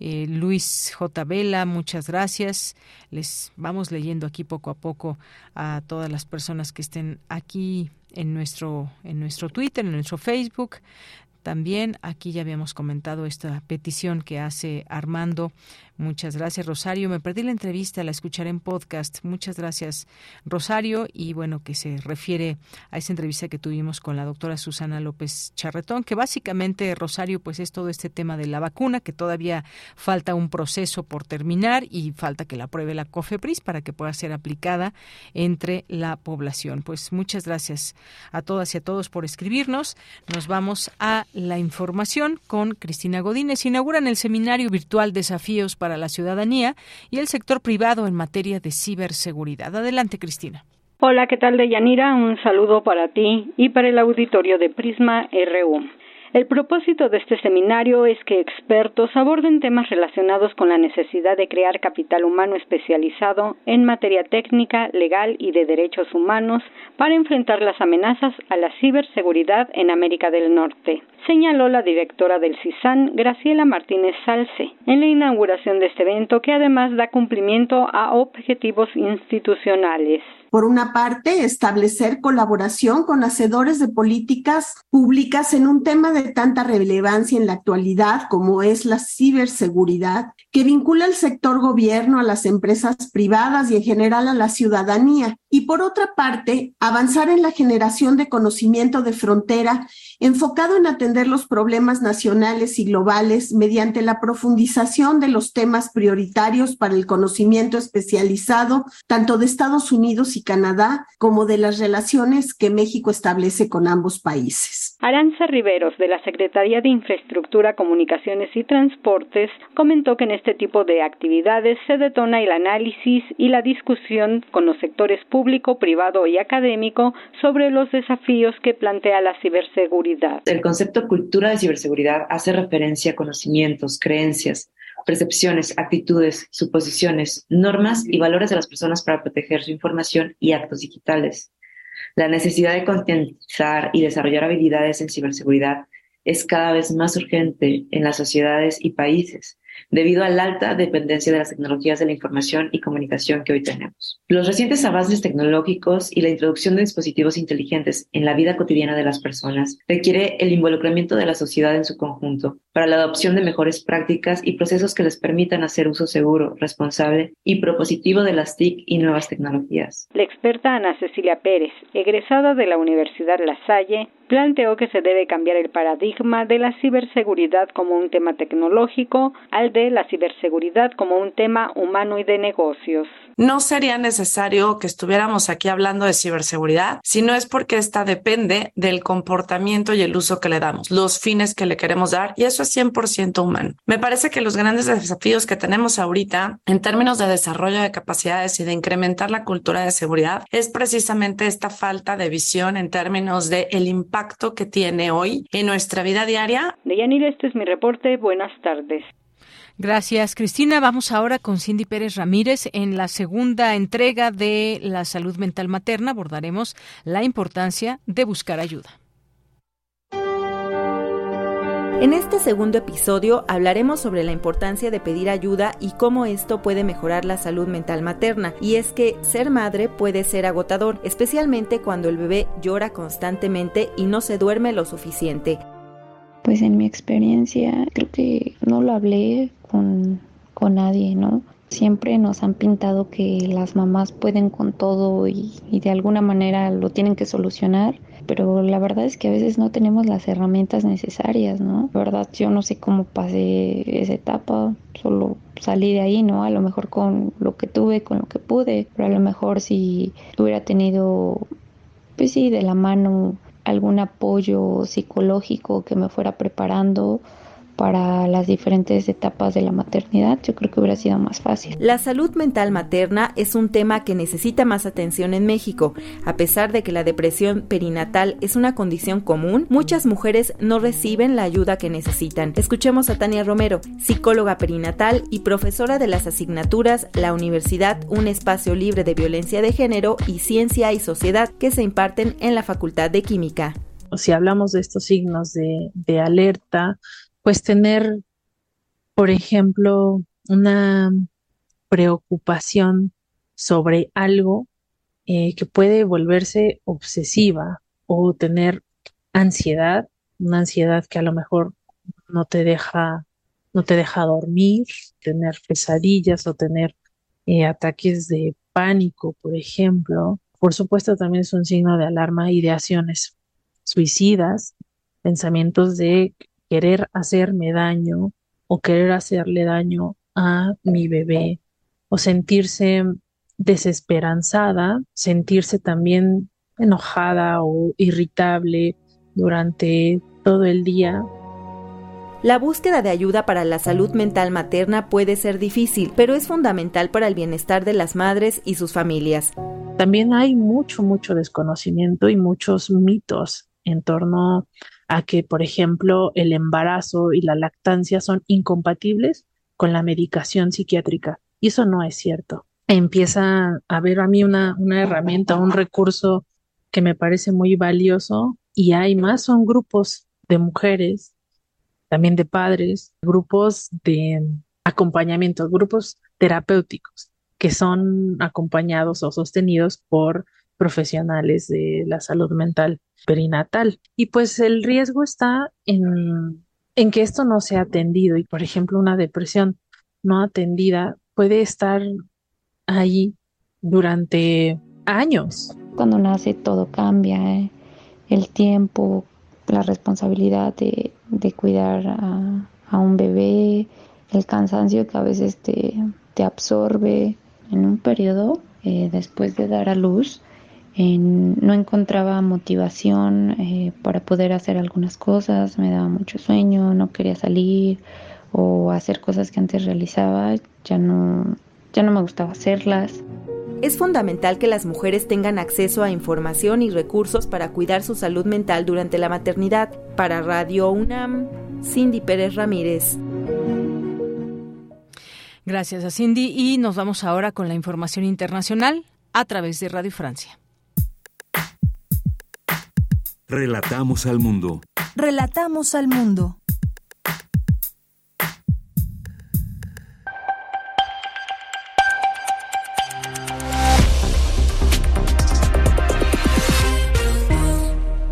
Eh, Luis J. Vela, muchas gracias. Les vamos leyendo aquí poco a poco a todas las personas que estén aquí en nuestro, en nuestro Twitter, en nuestro Facebook. También aquí ya habíamos comentado esta petición que hace Armando Muchas gracias, Rosario. Me perdí la entrevista, la escucharé en podcast. Muchas gracias, Rosario. Y bueno, que se refiere a esa entrevista que tuvimos con la doctora Susana López Charretón, que básicamente, Rosario, pues es todo este tema de la vacuna, que todavía falta un proceso por terminar y falta que la apruebe la COFEPRIS para que pueda ser aplicada entre la población. Pues muchas gracias a todas y a todos por escribirnos. Nos vamos a la información con Cristina Godínez. Inauguran el seminario virtual Desafíos para la ciudadanía y el sector privado en materia de ciberseguridad. Adelante, Cristina. Hola, ¿qué tal, Deyanira? Un saludo para ti y para el auditorio de Prisma RU. El propósito de este seminario es que expertos aborden temas relacionados con la necesidad de crear capital humano especializado en materia técnica, legal y de derechos humanos para enfrentar las amenazas a la ciberseguridad en América del Norte, señaló la directora del CISAN, Graciela Martínez Salce, en la inauguración de este evento que además da cumplimiento a objetivos institucionales. Por una parte, establecer colaboración con hacedores de políticas públicas en un tema de tanta relevancia en la actualidad como es la ciberseguridad, que vincula el sector gobierno a las empresas privadas y en general a la ciudadanía. Y por otra parte, avanzar en la generación de conocimiento de frontera enfocado en atender los problemas nacionales y globales mediante la profundización de los temas prioritarios para el conocimiento especializado tanto de Estados Unidos y Canadá como de las relaciones que México establece con ambos países. Aranza Riveros, de la Secretaría de Infraestructura, Comunicaciones y Transportes, comentó que en este tipo de actividades se detona el análisis y la discusión con los sectores público, privado y académico sobre los desafíos que plantea la ciberseguridad el concepto cultura de ciberseguridad hace referencia a conocimientos, creencias, percepciones, actitudes, suposiciones, normas y valores de las personas para proteger su información y actos digitales. La necesidad de concientizar y desarrollar habilidades en ciberseguridad es cada vez más urgente en las sociedades y países, debido a la alta dependencia de las tecnologías de la información y comunicación que hoy tenemos. Los recientes avances tecnológicos y la introducción de dispositivos inteligentes en la vida cotidiana de las personas requiere el involucramiento de la sociedad en su conjunto para la adopción de mejores prácticas y procesos que les permitan hacer uso seguro, responsable y propositivo de las TIC y nuevas tecnologías. La experta Ana Cecilia Pérez, egresada de la Universidad La Salle, planteó que se debe cambiar el paradigma de la ciberseguridad como un tema tecnológico al de la ciberseguridad como un tema humano y de negocios. No sería necesario que estuviéramos aquí hablando de ciberseguridad si no es porque esta depende del comportamiento y el uso que le damos, los fines que le queremos dar y eso es 100% humano. Me parece que los grandes desafíos que tenemos ahorita en términos de desarrollo de capacidades y de incrementar la cultura de seguridad es precisamente esta falta de visión en términos de el impacto que tiene hoy en nuestra vida diaria. Deyanira, este es mi reporte. Buenas tardes. Gracias, Cristina. Vamos ahora con Cindy Pérez Ramírez. En la segunda entrega de la salud mental materna abordaremos la importancia de buscar ayuda. En este segundo episodio hablaremos sobre la importancia de pedir ayuda y cómo esto puede mejorar la salud mental materna. Y es que ser madre puede ser agotador, especialmente cuando el bebé llora constantemente y no se duerme lo suficiente. Pues en mi experiencia creo que no lo hablé con, con nadie, ¿no? Siempre nos han pintado que las mamás pueden con todo y, y, de alguna manera lo tienen que solucionar, pero la verdad es que a veces no tenemos las herramientas necesarias, ¿no? La verdad yo no sé cómo pasé esa etapa, solo salí de ahí, ¿no? A lo mejor con lo que tuve, con lo que pude, pero a lo mejor si hubiera tenido, pues sí, de la mano algún apoyo psicológico que me fuera preparando para las diferentes etapas de la maternidad, yo creo que hubiera sido más fácil. La salud mental materna es un tema que necesita más atención en México. A pesar de que la depresión perinatal es una condición común, muchas mujeres no reciben la ayuda que necesitan. Escuchemos a Tania Romero, psicóloga perinatal y profesora de las asignaturas La Universidad, un espacio libre de violencia de género y ciencia y sociedad que se imparten en la Facultad de Química. Si hablamos de estos signos de, de alerta, pues tener, por ejemplo, una preocupación sobre algo eh, que puede volverse obsesiva o tener ansiedad, una ansiedad que a lo mejor no te deja, no te deja dormir, tener pesadillas o tener eh, ataques de pánico, por ejemplo. Por supuesto, también es un signo de alarma, ideaciones suicidas, pensamientos de querer hacerme daño o querer hacerle daño a mi bebé o sentirse desesperanzada, sentirse también enojada o irritable durante todo el día. La búsqueda de ayuda para la salud mental materna puede ser difícil, pero es fundamental para el bienestar de las madres y sus familias. También hay mucho, mucho desconocimiento y muchos mitos en torno a que, por ejemplo, el embarazo y la lactancia son incompatibles con la medicación psiquiátrica. Y eso no es cierto. Empieza a ver a mí una, una herramienta, un recurso que me parece muy valioso y hay más, son grupos de mujeres, también de padres, grupos de acompañamiento, grupos terapéuticos que son acompañados o sostenidos por profesionales de la salud mental perinatal. Y pues el riesgo está en, en que esto no sea atendido y, por ejemplo, una depresión no atendida puede estar ahí durante años. Cuando nace todo cambia, ¿eh? el tiempo, la responsabilidad de, de cuidar a, un bebé, el cansancio que a veces te, te absorbe en un periodo eh, después de dar a luz no encontraba motivación eh, para poder hacer algunas cosas, me daba mucho sueño, no quería salir o hacer cosas que antes realizaba, ya no, ya no me gustaba hacerlas. Es fundamental que las mujeres tengan acceso a información y recursos para cuidar su salud mental durante la maternidad. Para Radio UNAM, Cindy Pérez Ramírez. Gracias a Cindy y nos vamos ahora con la información internacional a través de Radio Francia. Relatamos al mundo. Relatamos al mundo.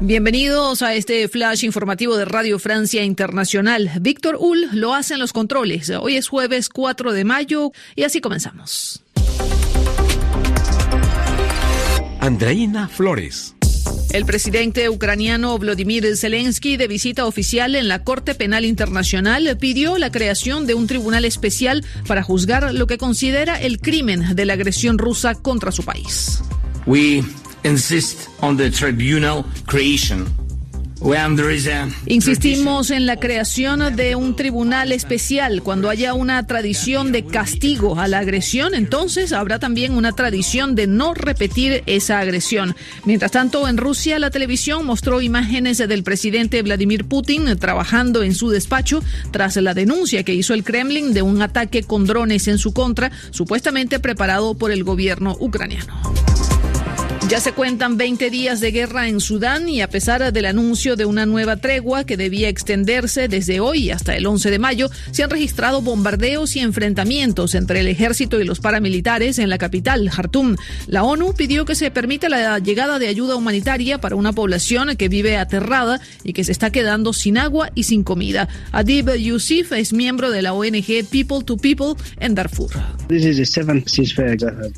Bienvenidos a este flash informativo de Radio Francia Internacional. Víctor Ull lo hace en los controles. Hoy es jueves 4 de mayo y así comenzamos. Andreina Flores. El presidente ucraniano Vladimir Zelensky, de visita oficial en la Corte Penal Internacional, pidió la creación de un tribunal especial para juzgar lo que considera el crimen de la agresión rusa contra su país. Insistimos en la creación de un tribunal especial. Cuando haya una tradición de castigo a la agresión, entonces habrá también una tradición de no repetir esa agresión. Mientras tanto, en Rusia, la televisión mostró imágenes del presidente Vladimir Putin trabajando en su despacho tras la denuncia que hizo el Kremlin de un ataque con drones en su contra, supuestamente preparado por el gobierno ucraniano. Ya se cuentan 20 días de guerra en Sudán y a pesar del anuncio de una nueva tregua que debía extenderse desde hoy hasta el 11 de mayo, se han registrado bombardeos y enfrentamientos entre el ejército y los paramilitares en la capital, Jartum. La ONU pidió que se permita la llegada de ayuda humanitaria para una población que vive aterrada y que se está quedando sin agua y sin comida. Adib Yusuf es miembro de la ONG People to People en Darfur.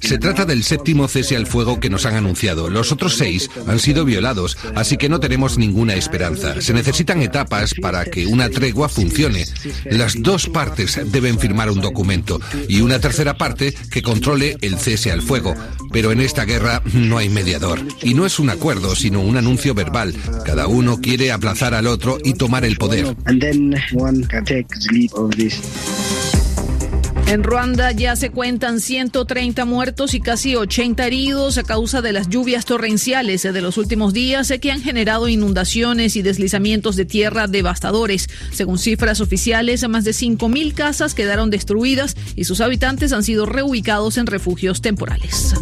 Se trata del séptimo cese al fuego que nos han anunciado los otros seis han sido violados, así que no tenemos ninguna esperanza. Se necesitan etapas para que una tregua funcione. Las dos partes deben firmar un documento y una tercera parte que controle el cese al fuego. Pero en esta guerra no hay mediador. Y no es un acuerdo, sino un anuncio verbal. Cada uno quiere aplazar al otro y tomar el poder. En Ruanda ya se cuentan 130 muertos y casi 80 heridos a causa de las lluvias torrenciales de los últimos días que han generado inundaciones y deslizamientos de tierra devastadores. Según cifras oficiales, más de 5.000 casas quedaron destruidas y sus habitantes han sido reubicados en refugios temporales.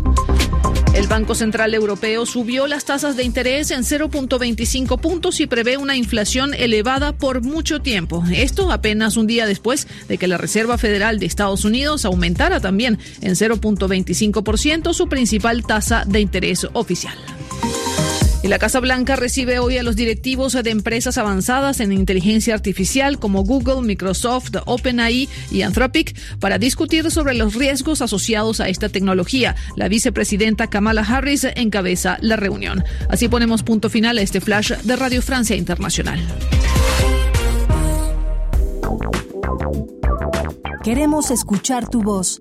El Banco Central Europeo subió las tasas de interés en 0.25 puntos y prevé una inflación elevada por mucho tiempo. Esto apenas un día después de que la Reserva Federal de Estados Unidos aumentara también en 0.25% su principal tasa de interés oficial. Y la Casa Blanca recibe hoy a los directivos de empresas avanzadas en inteligencia artificial como Google, Microsoft, OpenAI y Anthropic para discutir sobre los riesgos asociados a esta tecnología. La vicepresidenta Kamala Harris encabeza la reunión. Así ponemos punto final a este flash de Radio Francia Internacional. Queremos escuchar tu voz.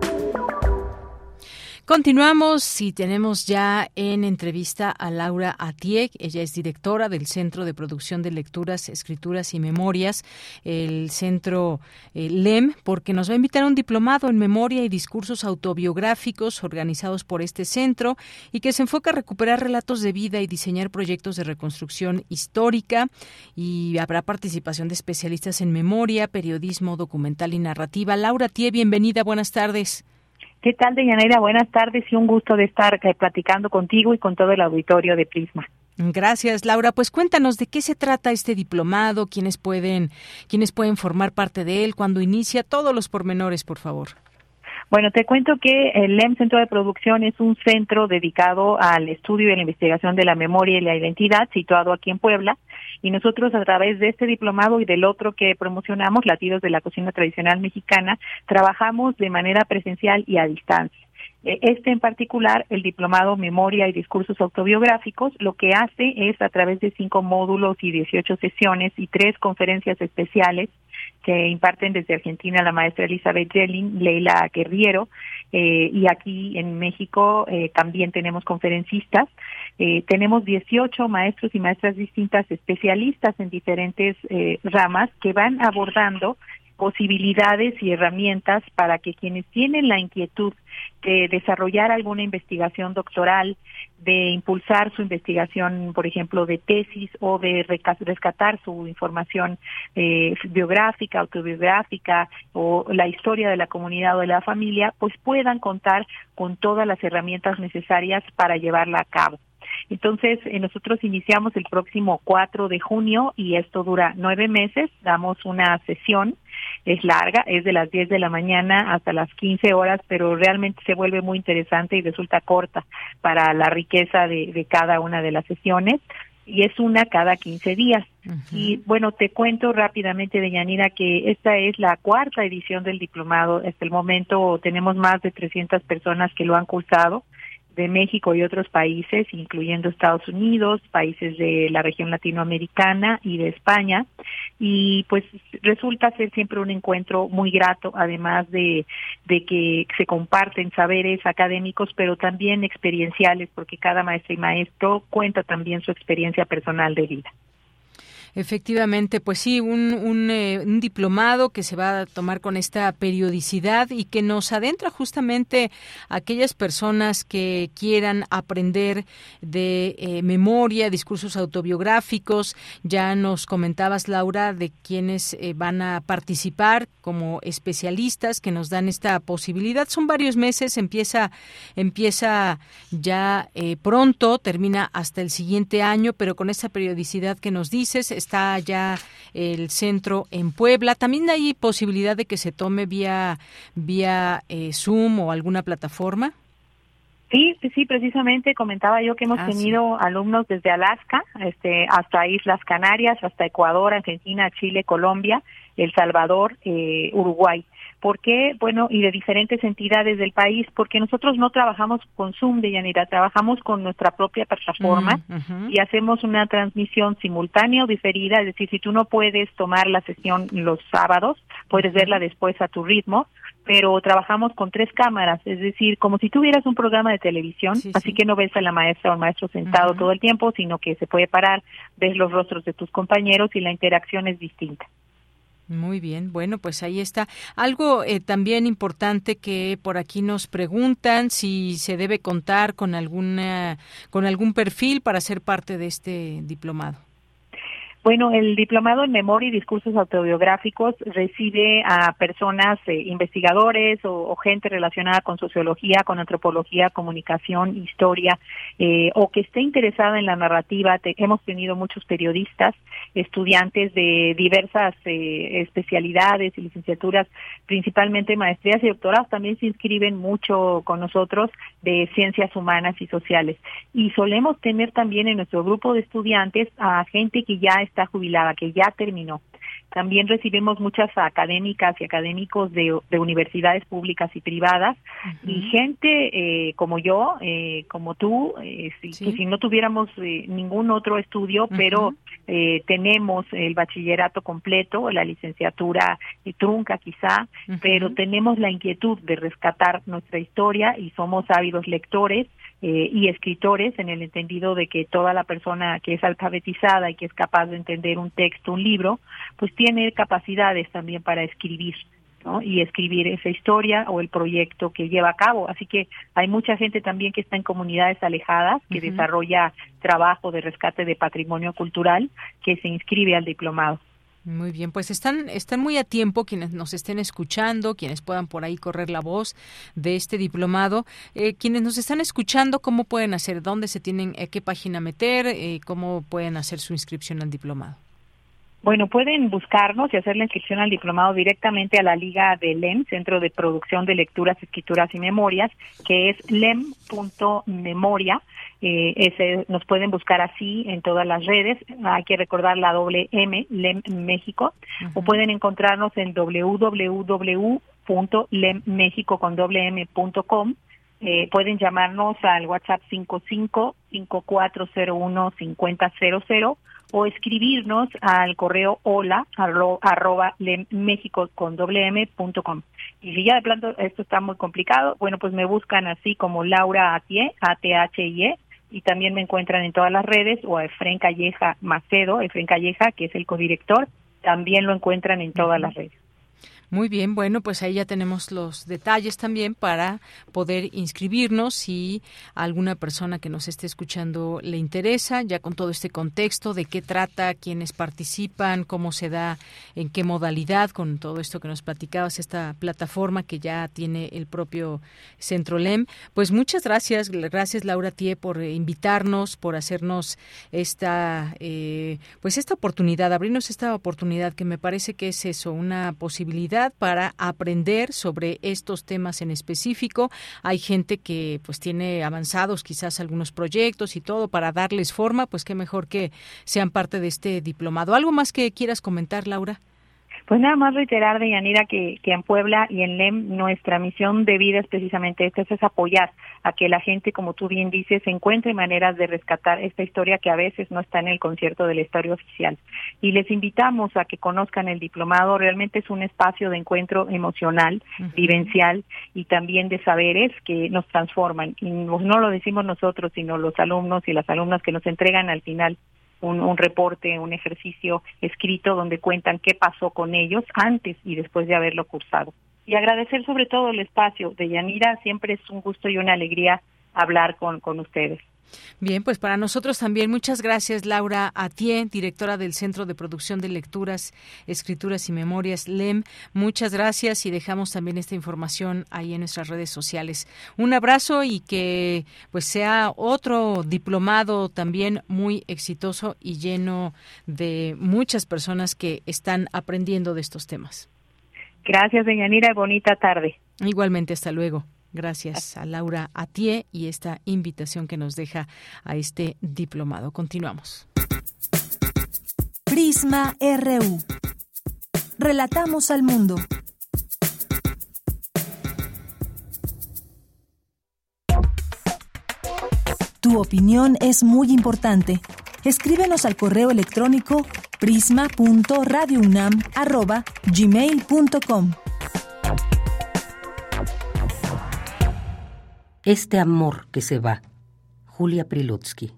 Continuamos y tenemos ya en entrevista a Laura Atiek. Ella es directora del Centro de Producción de Lecturas, Escrituras y Memorias, el Centro eh, LEM, porque nos va a invitar a un diplomado en memoria y discursos autobiográficos organizados por este centro y que se enfoca a recuperar relatos de vida y diseñar proyectos de reconstrucción histórica. Y habrá participación de especialistas en memoria, periodismo documental y narrativa. Laura Atiek, bienvenida. Buenas tardes. ¿Qué tal, Deyanira? Buenas tardes y un gusto de estar eh, platicando contigo y con todo el auditorio de Prisma. Gracias, Laura. Pues cuéntanos de qué se trata este diplomado, quiénes pueden, quiénes pueden formar parte de él, cuando inicia, todos los pormenores, por favor. Bueno, te cuento que el LEM Centro de Producción es un centro dedicado al estudio y a la investigación de la memoria y la identidad, situado aquí en Puebla. Y nosotros a través de este diplomado y del otro que promocionamos, Latidos de la Cocina Tradicional Mexicana, trabajamos de manera presencial y a distancia. Eh, este en particular, el diplomado Memoria y Discursos Autobiográficos, lo que hace es a través de cinco módulos y 18 sesiones y tres conferencias especiales que imparten desde Argentina la maestra Elizabeth Jelling, Leila Guerriero, eh, y aquí en México eh, también tenemos conferencistas. Eh, tenemos 18 maestros y maestras distintas especialistas en diferentes ramas que van abordando posibilidades y herramientas para que quienes tienen la inquietud de desarrollar alguna investigación doctoral, de impulsar su investigación, por ejemplo, de tesis o de rescatar su información eh, biográfica, autobiográfica o la historia de la comunidad o de la familia, pues puedan contar con todas las herramientas necesarias para llevarla a cabo. Entonces, eh, nosotros iniciamos el próximo 4 de junio y esto dura nueve meses. Damos una sesión, es larga, es de las 10 de la mañana hasta las 15 horas, pero realmente se vuelve muy interesante y resulta corta para la riqueza de, de cada una de las sesiones y es una cada 15 días. Y bueno, te cuento rápidamente, Deyanira, que esta es la cuarta edición del diplomado. Hasta el momento tenemos más de 300 personas que lo han cursado de México y otros países, incluyendo Estados Unidos, países de la región latinoamericana y de España. Y pues resulta ser siempre un encuentro muy grato, además de, de que se comparten saberes académicos, pero también experienciales, porque cada maestra y maestro cuenta también su experiencia personal de vida. Efectivamente, pues sí, un, un, eh, un, diplomado que se va a tomar con esta periodicidad y que nos adentra justamente a aquellas personas que quieran aprender de eh, memoria, discursos autobiográficos. Ya nos comentabas, Laura, de quienes eh, van a participar como especialistas que nos dan esta posibilidad. Son varios meses, empieza, empieza ya pronto, termina hasta el siguiente año, pero con esa periodicidad que nos dices, está ya el centro en Puebla. También hay posibilidad de que se tome vía vía eh, Zoom o alguna plataforma. Sí, sí, precisamente comentaba yo que hemos ah, tenido alumnos desde Alaska, este, hasta Islas Canarias, hasta Ecuador, Argentina, Chile, Colombia, El Salvador, eh, Uruguay. ¿Por qué? Bueno, y de diferentes entidades del país, porque nosotros no trabajamos con Zoom de Yanira, trabajamos con nuestra propia plataforma mm, y hacemos una transmisión simultánea o diferida, es decir, si tú no puedes tomar la sesión los sábados, puedes verla después a tu ritmo, pero trabajamos con tres cámaras, es decir, como si tuvieras un programa de televisión, así que no ves a la maestra o el maestro sentado todo el tiempo, sino que se puede parar, ves los rostros de tus compañeros y la interacción es distinta. Muy bien, bueno, pues ahí está. Algo eh, también importante que por aquí nos preguntan si se debe contar con alguna con algún perfil para ser parte de este diplomado. Bueno, el diplomado en memoria y discursos autobiográficos recibe a personas, eh, investigadores o, gente relacionada con sociología, con antropología, comunicación, historia, eh, o que esté interesada en la narrativa. hemos tenido muchos periodistas, estudiantes de diversas eh, especialidades y licenciaturas, principalmente maestrías y doctorados, también se inscriben mucho con nosotros de ciencias humanas y sociales. Y solemos tener también en nuestro grupo de estudiantes a gente que ya está jubilada, que ya terminó. También recibimos muchas académicas y académicos de, universidades públicas y privadas y gente eh, como yo, eh, como tú, eh, si, que si no tuviéramos ningún otro estudio, pero tenemos el bachillerato completo, la licenciatura trunca quizá, pero tenemos la inquietud de rescatar nuestra historia y somos ávidos lectores eh, y escritores en el entendido de que toda la persona que es alfabetizada y que es capaz de entender un texto, un libro, pues tiene capacidades también para escribir. ¿no? y escribir esa historia o el proyecto que lleva a cabo. Así que hay mucha gente también que está en comunidades alejadas, que desarrolla trabajo de rescate de patrimonio cultural, que se inscribe al diplomado. Muy bien, pues están, están muy a tiempo quienes nos estén escuchando, quienes puedan por ahí correr la voz de este diplomado. Eh, quienes nos están escuchando, ¿cómo pueden hacer? ¿Dónde se tienen, eh, qué página meter? Eh, ¿Cómo pueden hacer su inscripción al diplomado? Bueno, pueden buscarnos y hacer la inscripción al diplomado directamente a la Liga de LEM, Centro de Producción de Lecturas, Escrituras y Memorias, que es lem.memoria. Eh, ese, nos pueden buscar así en todas las redes. Hay que recordar la doble M, LEM México, o pueden encontrarnos en www.lemmexico con Eh, pueden llamarnos al WhatsApp 55 5401 5000 o escribirnos al correo hola arroba México con doble m punto com. Y si ya de plano esto está muy complicado, bueno, pues me buscan así como Laura Atie, A-T-H-I-E, y también me encuentran en todas las redes, o a Efren Calleja Macedo, Efren Calleja, que es el codirector, también lo encuentran en todas las redes. Muy bien, bueno, pues ahí ya tenemos los detalles también para poder inscribirnos si alguna persona que nos esté escuchando le interesa, ya con todo este contexto de qué trata, quiénes participan, cómo se da, en qué modalidad, con todo esto que nos platicabas, esta plataforma que ya tiene el propio Centro LEM. Pues muchas gracias, gracias Laura Tie por invitarnos, por hacernos esta, eh, pues esta oportunidad, abrirnos esta oportunidad que me parece que es eso, una posibilidad para aprender sobre estos temas en específico. Hay gente que pues tiene avanzados quizás algunos proyectos y todo para darles forma, pues qué mejor que sean parte de este diplomado. ¿Algo más que quieras comentar, Laura? Pues nada más reiterar, Deyanira, que, que en Puebla y en LEM nuestra misión de vida es precisamente esta, es apoyar a que la gente, como tú bien dices, encuentre maneras de rescatar esta historia que a veces no está en el concierto de la historia oficial. Y les invitamos a que conozcan el diplomado, realmente es un espacio de encuentro emocional, vivencial y también de saberes que nos transforman. Y no lo decimos nosotros, sino los alumnos y las alumnas que nos entregan al final un, reporte, un ejercicio escrito donde cuentan qué pasó con ellos antes y después de haberlo cursado. Y agradecer sobre todo el espacio de Yanira, siempre es un gusto y una alegría hablar con, con ustedes. Bien, pues para nosotros también muchas gracias Laura Atie, directora del Centro de Producción de Lecturas, Escrituras y Memorias LEM. Muchas gracias y dejamos también esta información ahí en nuestras redes sociales. Un abrazo y que pues sea otro diplomado también muy exitoso y lleno de muchas personas que están aprendiendo de estos temas. Gracias, Deyanira, bonita tarde. Igualmente, hasta luego. Gracias a Laura Atie y esta invitación que nos deja a este diplomado. Continuamos. Prisma RU. Relatamos al mundo. Tu opinión es muy importante. Escríbenos al correo electrónico prisma.radiounam@gmail.com. Este amor que se va. Julia Prilutsky.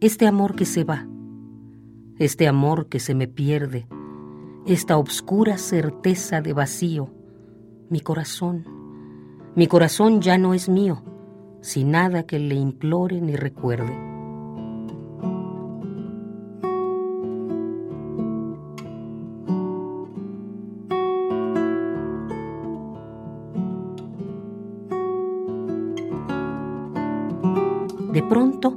Este amor que se va, este amor que se me pierde, esta obscura certeza de vacío, mi corazón, mi corazón ya no es mío sin nada que le implore ni recuerde. De pronto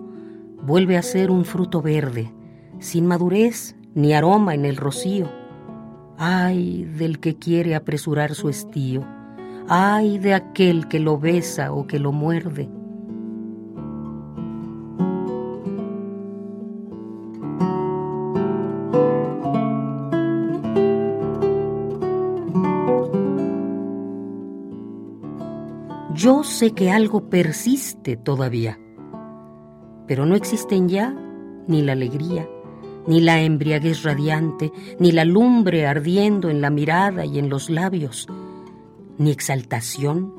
vuelve a ser un fruto verde, sin madurez ni aroma en el rocío. Ay del que quiere apresurar su estío ay de aquel que lo besa o que lo muerde. Yo sé que algo persiste todavía, pero no existen ya ni la alegría, ni la embriaguez radiante, ni la lumbre ardiendo en la mirada y en los labios, ni exaltación,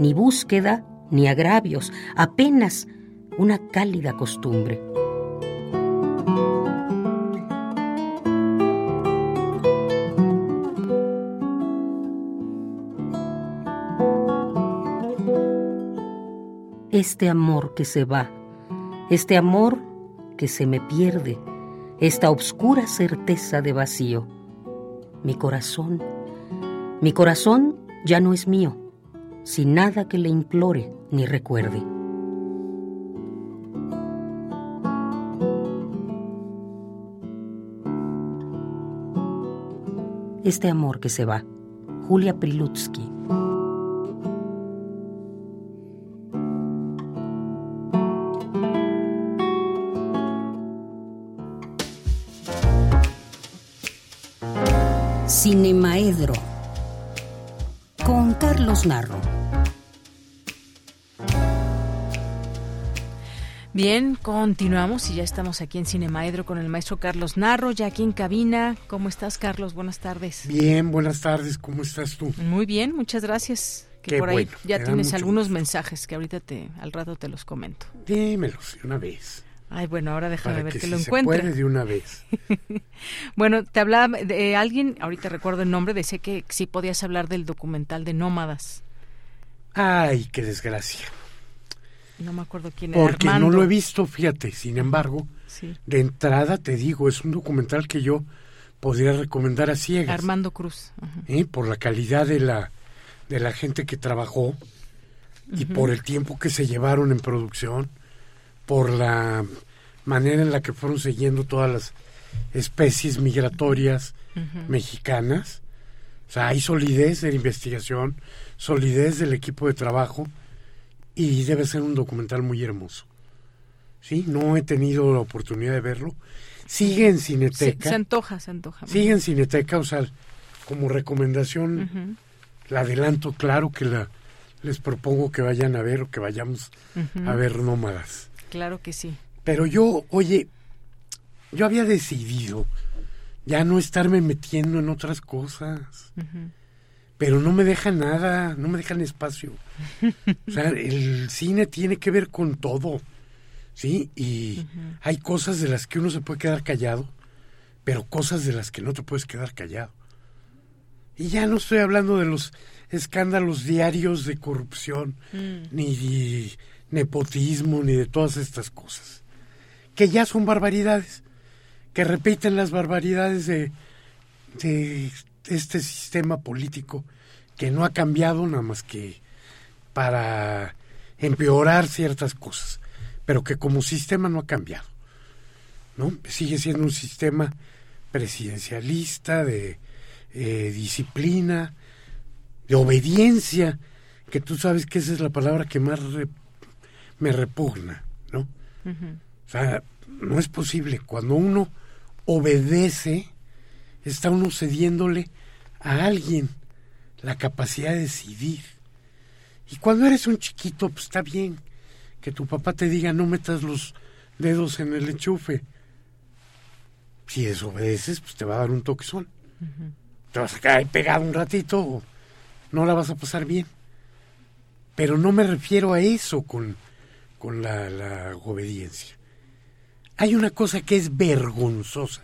ni búsqueda, ni agravios, apenas una cálida costumbre. Este amor que se va, este amor que se me pierde, esta obscura certeza de vacío, mi corazón, mi corazón ya no es mío, sin nada que le implore ni recuerde. Este amor que se va, Julia Prilutsky. Cinemaedro Carlos Narro. Bien, continuamos y ya estamos aquí en Cinemaedro con el maestro Carlos Narro, ya aquí en cabina. ¿Cómo estás, Carlos? Buenas tardes. Bien, buenas tardes. ¿Cómo estás tú? Muy bien, muchas gracias. Que por ahí ya tienes algunos mensajes que ahorita te, al rato te los comento. Dímelos de una vez. Ay, bueno, ahora déjame ver que, lo se encuentre. puede de una vez. bueno, te hablaba de alguien, ahorita recuerdo el nombre, decía que sí podías hablar del documental de Nómadas. Ay, qué desgracia. No me acuerdo quién era. Porque no lo he visto, fíjate. Sin embargo, de entrada te digo, es un documental que yo podría recomendar a ciegas. Armando Cruz. ¿eh? Por la calidad de la, de la gente que trabajó y por el tiempo que se llevaron en producción, por la manera en la que fueron siguiendo todas las especies migratorias mexicanas. O sea, hay solidez de la investigación, solidez del equipo de trabajo y debe ser un documental muy hermoso. Sí, no he tenido la oportunidad de verlo. Sigue en Cineteca. Se, antoja, se antoja. Sigue en Cineteca, o sea, como recomendación, la adelanto, claro que la les propongo que vayan a ver o que vayamos a ver Nómadas. Claro que sí. Pero yo, oye, yo había decidido ya no estarme metiendo en otras cosas pero no me dejan nada, no me dejan espacio. O sea, el cine tiene que ver con todo, ¿sí? Y hay cosas de las que uno se puede quedar callado, pero cosas de las que no te puedes quedar callado. Y ya no estoy hablando de los escándalos diarios de corrupción, mm. ni de nepotismo, ni de todas estas cosas, que ya son barbaridades, que repiten las barbaridades de, este sistema político que no ha cambiado nada más que para empeorar ciertas cosas, pero que como sistema no ha cambiado. ¿no? Sigue siendo un sistema presidencialista, de eh, disciplina, de obediencia, que tú sabes que esa es la palabra que más me repugna, ¿no? O sea, no es posible. Cuando uno obedece, está uno cediéndole a alguien la capacidad de decidir. Y cuando eres un chiquito, pues está bien que tu papá te diga no metas los dedos en el enchufe. Si desobedeces, pues te va a dar un toquezón. Te vas a quedar pegado un ratito, no la vas a pasar bien. Pero no me refiero a eso con, con la, la obediencia. Hay una cosa que es vergonzosa.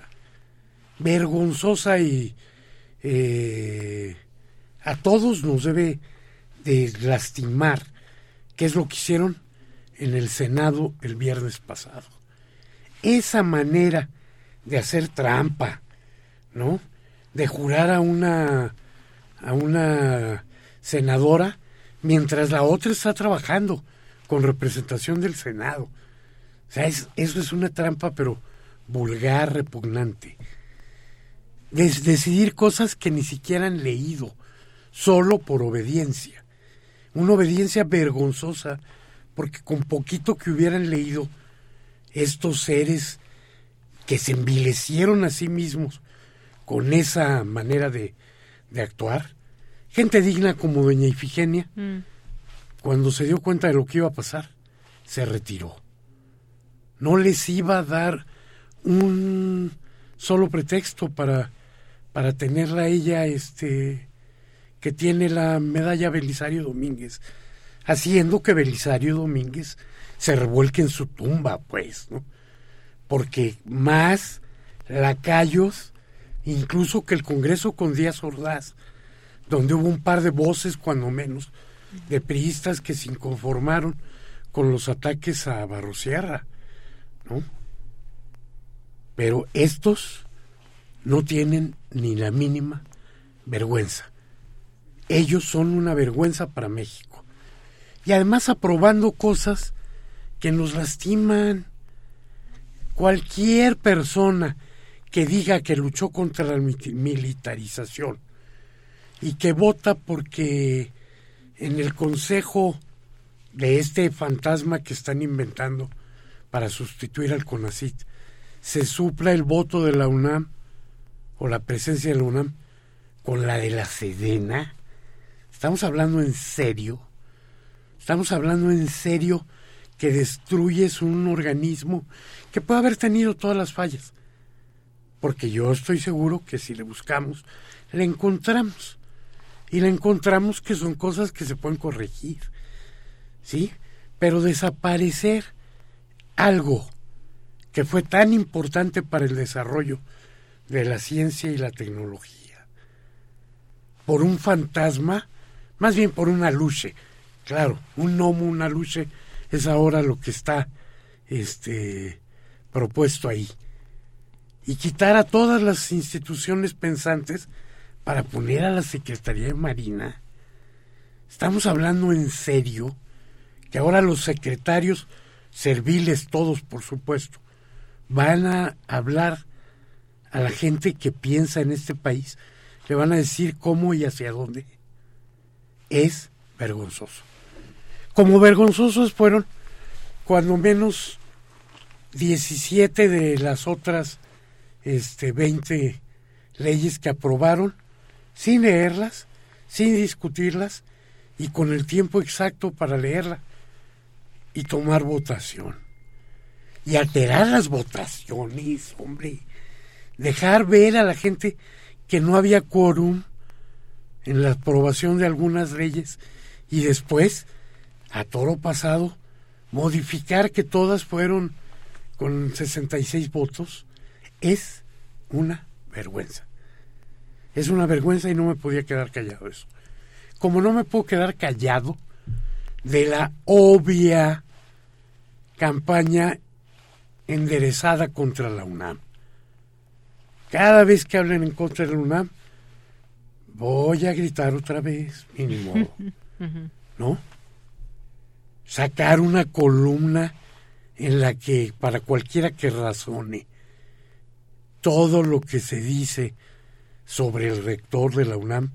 Vergonzosa y eh, a todos nos debe de lastimar, que es lo que hicieron en el Senado el viernes pasado. Esa manera de hacer trampa, ¿no? De jurar a una a una senadora mientras la otra está trabajando con representación del Senado. O sea, eso es una trampa, pero vulgar, repugnante decidir cosas que ni siquiera han leído, solo por obediencia. Una obediencia vergonzosa, porque con poquito que hubieran leído estos seres que se envilecieron a sí mismos con esa manera de, de actuar, gente digna como doña Ifigenia, mm. Cuando se dio cuenta de lo que iba a pasar, se retiró. No les iba a dar un solo pretexto para para tenerla ella, este, que tiene la medalla Belisario Domínguez, haciendo que Belisario Domínguez se revuelque en su tumba, pues, ¿no? Porque más lacayos, incluso que el Congreso con Díaz Ordaz, donde hubo un par de voces, cuando menos, de priistas que se inconformaron con los ataques a Barrosierra, ¿no? Pero estos no tienen ni la mínima vergüenza. Ellos son una vergüenza para México. Y además aprobando cosas que nos lastiman. Cualquier persona que diga que luchó contra la militarización y que vota porque en el consejo de este fantasma que están inventando para sustituir al CONACIT se supla el voto de la UNAM o la presencia de la UNAM con la de la Sedena? ¿Estamos hablando en serio? ¿Estamos hablando en serio que destruyes un organismo que puede haber tenido todas las fallas? Porque yo estoy seguro que si le buscamos, le encontramos. Y le encontramos que son cosas que se pueden corregir, ¿sí? Pero desaparecer algo que fue tan importante para el desarrollo de la ciencia y la tecnología, por un fantasma, más bien por una luce, claro, un gnomo, una luce, es ahora lo que está este, propuesto ahí. Y quitar a todas las instituciones pensantes para poner a la Secretaría de Marina. Estamos hablando en serio que ahora los secretarios serviles, todos por supuesto, van a hablar a la gente que piensa en este país, le van a decir cómo y hacia dónde. Es vergonzoso. Como vergonzosos fueron cuando menos 17 de las otras este, 20 leyes que aprobaron sin leerlas, sin discutirlas y con el tiempo exacto para leerla y tomar votación. Y alterar las votaciones, hombre. Dejar ver a la gente que no había quórum en la aprobación de algunas leyes y después, a toro pasado, modificar que todas fueron con 66 votos, es una vergüenza. Es una vergüenza y no me podía quedar callado eso. Como no me puedo quedar callado de la obvia campaña enderezada contra la UNAM. Cada vez que hablen en contra de la UNAM, voy a gritar otra vez, mínimo. ¿No? Sacar una columna en la que, para cualquiera que razone, todo lo que se dice sobre el rector de la UNAM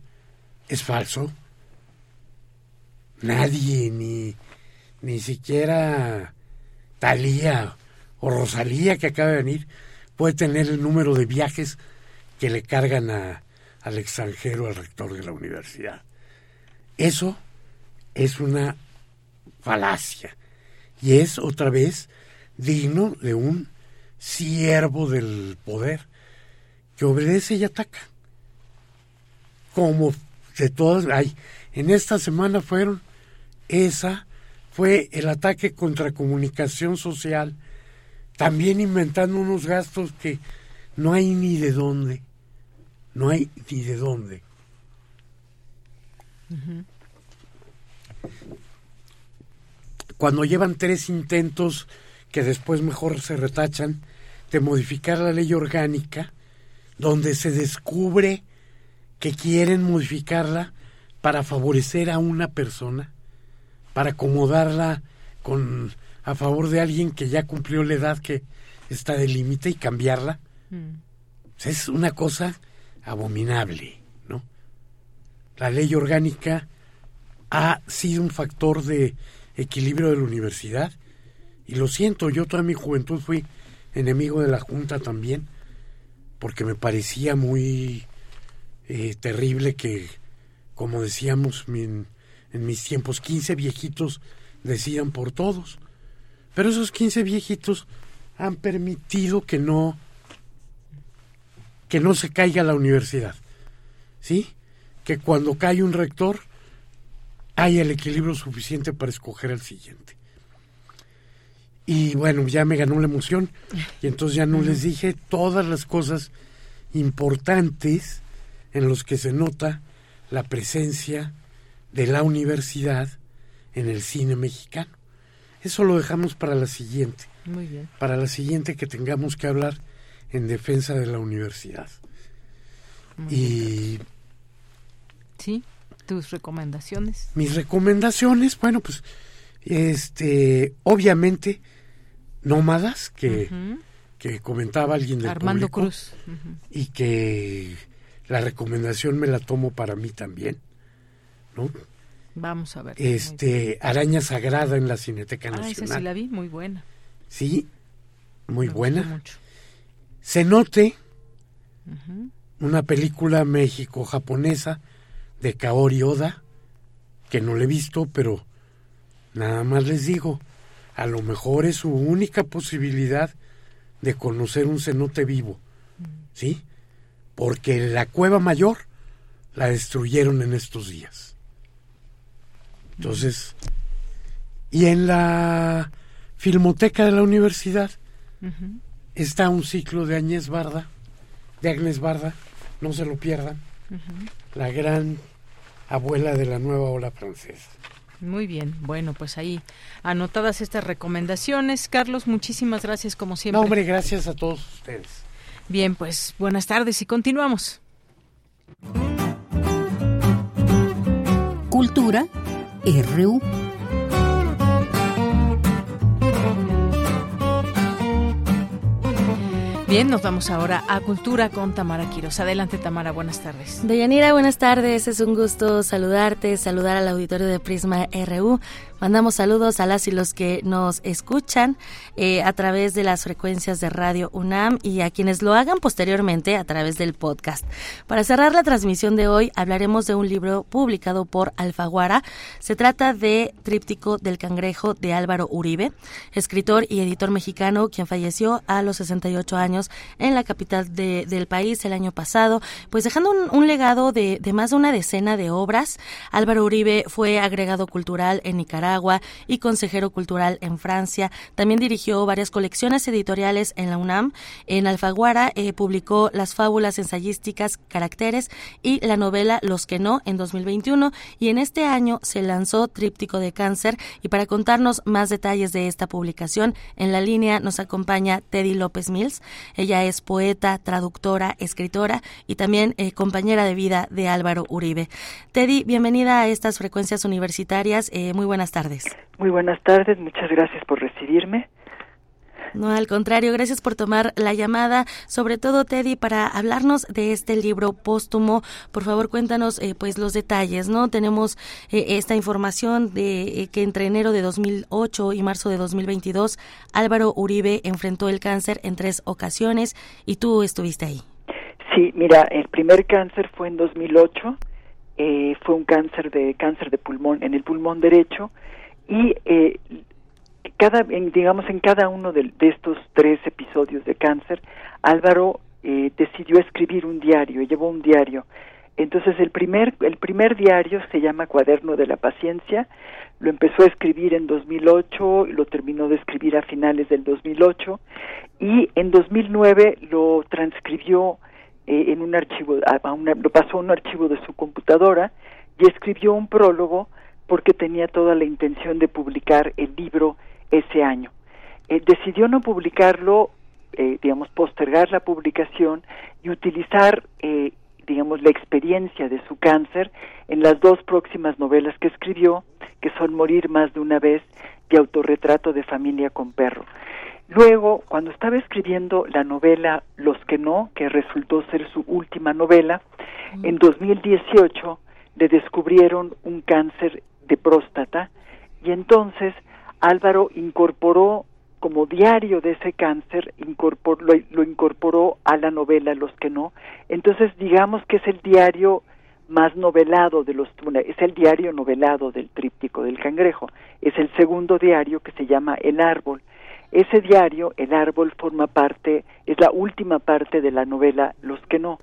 es falso. Nadie, ni, ni siquiera Talía o Rosalía que acaba de venir, puede tener el número de viajes que le cargan a, al extranjero al rector de la universidad. Eso es una falacia y es otra vez digno de un siervo del poder que obedece y ataca. Como de todas, hay, en esta semana fueron, esa fue el ataque contra comunicación social, también inventando unos gastos que no hay ni de dónde, no hay ni de dónde. Cuando llevan tres intentos que después mejor se retachan, de modificar la ley orgánica, donde se descubre que quieren modificarla para favorecer a una persona, para acomodarla con a favor de alguien que ya cumplió la edad que está de límite y cambiarla. Mm. Es una cosa abominable, ¿no? La ley orgánica ha sido un factor de equilibrio de la universidad y lo siento, yo toda mi juventud fui enemigo de la Junta también, porque me parecía muy eh, terrible que, como decíamos en, en mis tiempos, 15 viejitos decían por todos. Pero esos 15 viejitos han permitido que no que no se caiga la universidad. ¿Sí? Que cuando cae un rector haya el equilibrio suficiente para escoger al siguiente. Y bueno, ya me ganó la emoción y entonces ya no les dije todas las cosas importantes en los que se nota la presencia de la universidad en el cine mexicano. Eso lo dejamos para la siguiente. Muy bien. Para la siguiente que tengamos que hablar en defensa de la universidad. y sí, tus recomendaciones. Mis recomendaciones, bueno, pues este obviamente nómadas que, que comentaba alguien del Armando Cruz. Y que la recomendación me la tomo para mí también. ¿no? Vamos a ver. Este, Araña Sagrada en la Cineteca ah, Nacional. Esa sí la vi, muy buena. Sí, muy buena. Cenote, una película México-japonesa de Kaori Oda, que no le he visto, pero nada más les digo, a lo mejor es su única posibilidad de conocer un cenote vivo, ¿sí? Porque la cueva mayor la destruyeron en estos días. Entonces, y en la filmoteca de la universidad está un ciclo de Agnès Barda, de Agnes Barda, no se lo pierdan, la gran abuela de la nueva ola francesa. Muy bien, bueno, pues ahí anotadas estas recomendaciones. Carlos, muchísimas gracias como siempre. No, hombre, gracias a todos ustedes. Bien, pues buenas tardes y continuamos. Cultura RU. Bien, nos vamos ahora a Cultura con Tamara Quiros. Adelante, Tamara, buenas tardes. Deyanira, buenas tardes. Es un gusto saludarte, saludar al auditorio de Prisma RU. Mandamos saludos a las y los que nos escuchan eh, a través de las frecuencias de Radio UNAM y a quienes lo hagan posteriormente a través del podcast. Para cerrar la transmisión de hoy, hablaremos de un libro publicado por Alfaguara. Se trata de Tríptico del Cangrejo de Álvaro Uribe, escritor y editor mexicano, quien falleció a los 68 años en la capital del país el año pasado, pues dejando un, legado de, de más de una decena de obras. Álvaro Uribe fue agregado cultural en Nicaragua Agua y consejero cultural en Francia. También dirigió varias colecciones editoriales en la UNAM. En Alfaguara eh, publicó las fábulas ensayísticas Caracteres y la novela Los que no en 2021 y en este año se lanzó Tríptico de Cáncer y para contarnos más detalles de esta publicación en la línea nos acompaña Teddy López Mills. Ella es poeta, traductora, escritora y también eh, compañera de vida de Álvaro Uribe. Teddy, bienvenida a estas frecuencias universitarias. Eh, muy buenas tardes tardes. Muy buenas tardes, muchas gracias por recibirme. No, al contrario, gracias por tomar la llamada, sobre todo Teddy, para hablarnos de este libro póstumo. Por favor, cuéntanos eh, pues los detalles, ¿no? Tenemos eh, esta información de eh, que entre enero de 2008 y marzo de 2022 Álvaro Uribe enfrentó el cáncer en tres ocasiones y tú estuviste ahí. Sí, mira, el primer cáncer fue en 2008 eh, fue un cáncer de cáncer de pulmón en el pulmón derecho y eh, cada digamos en cada uno de, estos tres episodios de cáncer Álvaro eh, decidió escribir un diario llevó un diario. Entonces el primer el primer diario se llama Cuaderno de la Paciencia lo empezó a escribir en 2008 lo terminó de escribir a finales del 2008 y en 2009 lo transcribió eh, en un archivo, a una, lo pasó a un archivo de su computadora y escribió un prólogo porque tenía toda la intención de publicar el libro ese año. Eh, decidió no publicarlo, eh, digamos, postergar la publicación y utilizar, digamos, la experiencia de su cáncer en las dos próximas novelas que escribió, que son Morir más de una vez y Autorretrato de familia con perro. Luego, cuando estaba escribiendo la novela Los que no, que resultó ser su última novela, en 2018 le descubrieron un cáncer de próstata y entonces Álvaro incorporó como diario de ese cáncer, lo, lo, incorporó a la novela Los que no. Entonces digamos que es el diario más novelado de los es el diario novelado del tríptico del cangrejo. Es el segundo diario que se llama El árbol ese diario, El árbol, forma parte, es la última parte de la novela Los que no.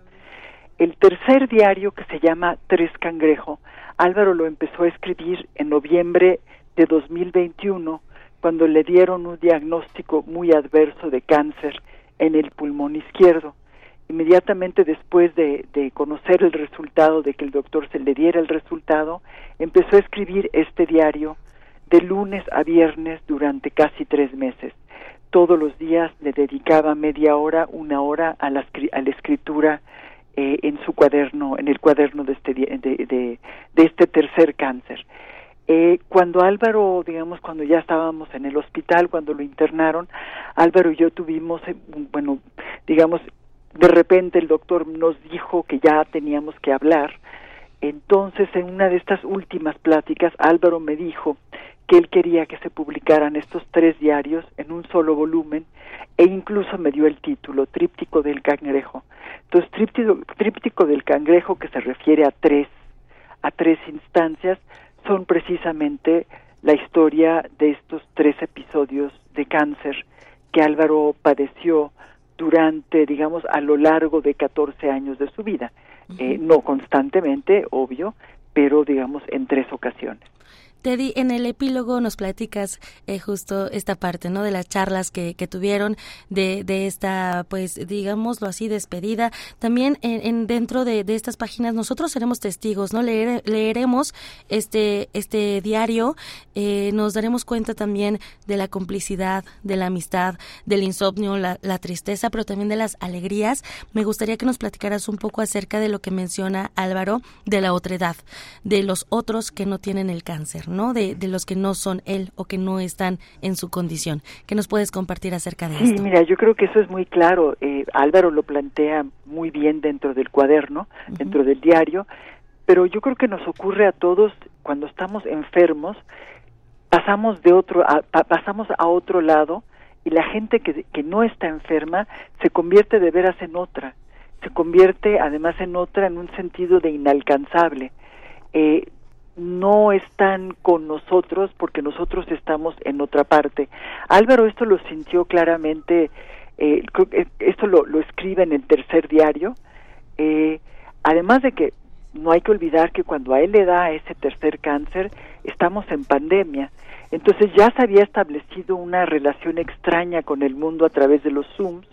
El tercer diario, que se llama Tres Cangrejo, Álvaro lo empezó a escribir en noviembre de 2021, cuando le dieron un diagnóstico muy adverso de cáncer en el pulmón izquierdo. Inmediatamente después de, de, conocer el resultado, de que el doctor se le diera el resultado, empezó a escribir este diario de lunes a viernes durante casi tres meses. Todos los días le dedicaba media hora, una hora a la, a la escritura eh, en su cuaderno, en el cuaderno de este, de, de, este tercer cáncer. Eh, cuando Álvaro, digamos, cuando ya estábamos en el hospital, cuando lo internaron, Álvaro y yo tuvimos, eh, bueno, digamos, de repente el doctor nos dijo que ya teníamos que hablar. Entonces, en una de estas últimas pláticas, Álvaro me dijo que él quería que se publicaran estos tres diarios en un solo volumen e incluso me dio el título Tríptico del Cangrejo. Entonces, Tríptico, Tríptico del Cangrejo, que se refiere a tres, a tres instancias, son precisamente la historia de estos tres episodios de cáncer que Álvaro padeció durante, digamos, a lo largo de 14 años de su vida. eh, no constantemente, obvio, pero digamos en tres ocasiones. Teddy, en el epílogo nos platicas eh, justo esta parte, ¿no? De las charlas que, que tuvieron, de, de, esta, pues, digámoslo así, despedida. También en, dentro de, de, estas páginas nosotros seremos testigos, ¿no? Leer, leeremos este, este diario, eh, nos daremos cuenta también de la complicidad, de la amistad, del insomnio, la, la tristeza, pero también de las alegrías. Me gustaría que nos platicaras un poco acerca de lo que menciona Álvaro de la otredad, de los otros que no tienen el cáncer, ¿no? De, de, los que no son él o que no están en su condición. ¿Qué nos puedes compartir acerca de sí, esto? mira, yo creo que eso es muy claro. Eh, Álvaro lo plantea muy bien dentro del cuaderno, uh -huh. dentro del diario, pero yo creo que nos ocurre a todos cuando estamos enfermos, pasamos de otro, a, pasamos a otro lado y la gente que, que no está enferma se convierte de veras en otra, se convierte además en otra en un sentido de inalcanzable. Eh, no están con nosotros porque nosotros estamos en otra parte. Álvaro esto lo sintió claramente, eh, esto lo, escribe en el tercer diario, eh, además de que no hay que olvidar que cuando a él le da ese tercer cáncer, estamos en pandemia. Entonces ya se había establecido una relación extraña con el mundo a través de los Zooms,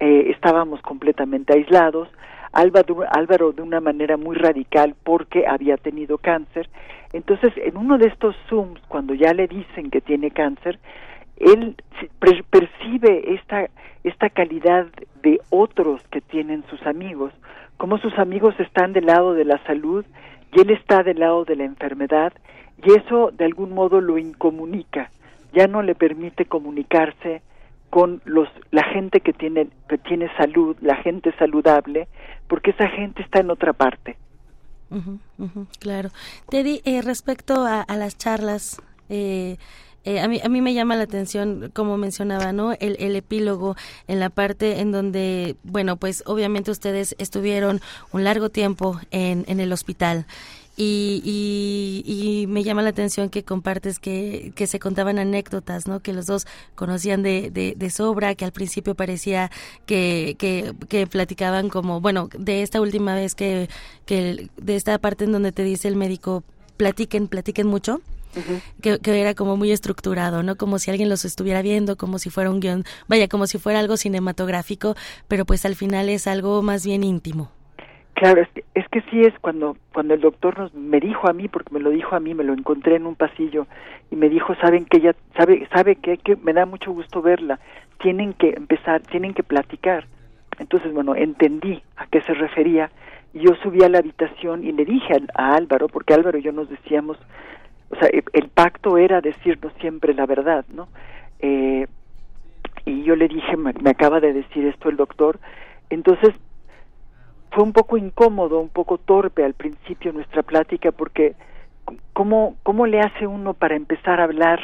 eh, estábamos completamente aislados, Álvaro, de una manera muy radical porque había tenido cáncer. Entonces, en uno de estos Zooms, cuando ya le dicen que tiene cáncer, él percibe esta, esta calidad de otros que tienen sus amigos, como sus amigos están del lado de la salud y él está del lado de la enfermedad, y eso de algún modo lo incomunica, ya no le permite comunicarse con los la gente que tiene que tiene salud, la gente saludable, porque esa gente está en otra parte. Uh -huh, uh claro. Teddy, eh, respecto a, a, las charlas, eh, eh, a, mí, a mí me llama la atención, como mencionaba, ¿no? El, el, epílogo en la parte en donde, bueno, pues obviamente ustedes estuvieron un largo tiempo en, en el hospital. Y, y, y, me llama la atención que compartes que, que se contaban anécdotas, ¿no? Que los dos conocían de, de, de sobra, que al principio parecía que, que, que, platicaban como, bueno, de esta última vez que, que, de esta parte en donde te dice el médico, platiquen, platiquen mucho. Uh -huh. que, que, era como muy estructurado, ¿no? Como si alguien los estuviera viendo, como si fuera un guion, vaya, como si fuera algo cinematográfico, pero pues al final es algo más bien íntimo. Claro, es que, es que sí es cuando cuando el doctor nos me dijo a mí porque me lo dijo a mí, me lo encontré en un pasillo y me dijo, "Saben que ella sabe sabe que, que me da mucho gusto verla. Tienen que empezar, tienen que platicar." Entonces, bueno, entendí a qué se refería yo subí a la habitación y le dije a, a Álvaro, porque Álvaro y yo nos decíamos, o sea, el, el pacto era decirnos siempre la verdad, ¿no? Eh, y yo le dije, me, me acaba de decir esto el doctor, entonces fue un poco incómodo, un poco torpe al principio nuestra plática porque ¿cómo, cómo le hace uno para empezar a hablar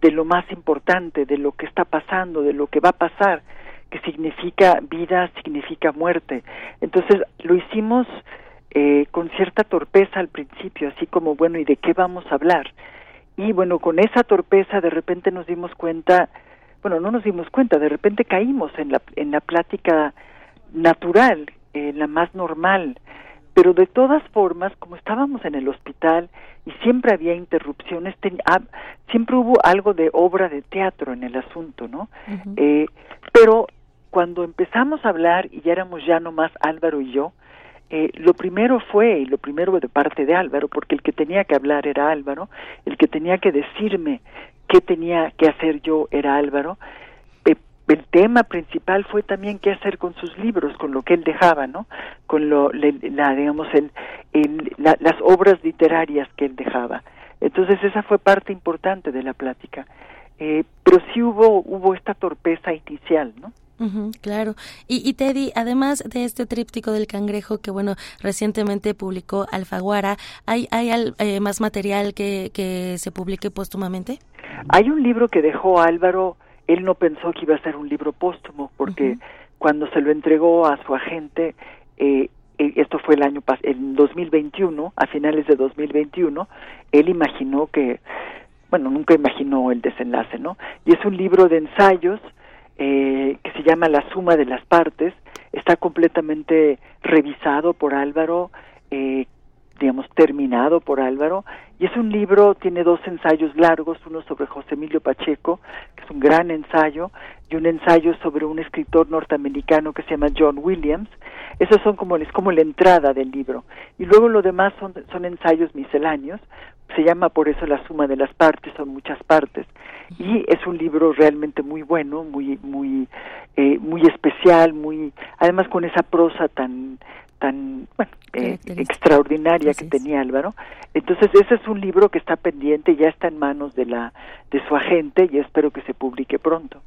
de lo más importante, de lo que está pasando, de lo que va a pasar, que significa vida, significa muerte. Entonces lo hicimos eh, con cierta torpeza al principio, así como, bueno, ¿y de qué vamos a hablar? Y bueno, con esa torpeza de repente nos dimos cuenta, bueno, no nos dimos cuenta, de repente caímos en la, en la plática natural, eh, la más normal. Pero de todas formas, como estábamos en el hospital y siempre había interrupciones, ten, ah, siempre hubo algo de obra de teatro en el asunto, ¿no? Uh -huh. eh, pero cuando empezamos a hablar y ya éramos ya nomás Álvaro y yo, eh, lo primero fue, y lo primero de parte de Álvaro, porque el que tenía que hablar era Álvaro, el que tenía que decirme qué tenía que hacer yo era Álvaro, el tema principal fue también qué hacer con sus libros, con lo que él dejaba, ¿no? Con lo, la, digamos, el, el, la, las obras literarias que él dejaba. Entonces esa fue parte importante de la plática. Eh, pero sí hubo, hubo esta torpeza inicial, ¿no? Uh -huh, claro. Y, y, Teddy, además de este tríptico del cangrejo que, bueno, recientemente publicó Alfaguara, ¿hay, hay eh, más material que, que se publique póstumamente? Hay un libro que dejó Álvaro él no pensó que iba a ser un libro póstumo porque uh -huh. cuando se lo entregó a su agente eh, esto fue el año en 2021 a finales de 2021 él imaginó que bueno nunca imaginó el desenlace no y es un libro de ensayos eh, que se llama La suma de las partes está completamente revisado por Álvaro, eh, digamos, terminado por Álvaro, y es un libro, tiene dos ensayos largos, uno sobre José Emilio Pacheco, que es un gran ensayo, y un ensayo sobre un escritor norteamericano que se llama John Williams. Esos son como, es como la entrada del libro. Y luego lo demás son, son ensayos misceláneos, se llama por eso la suma de las partes, son muchas partes. Y es un libro realmente muy bueno, muy, muy, eh, muy especial, muy, además con esa prosa tan, tan bueno, eh, extraordinaria que tenía Álvaro. Entonces ese es un libro que está pendiente, ya está en manos de la de su agente y espero que se publique pronto.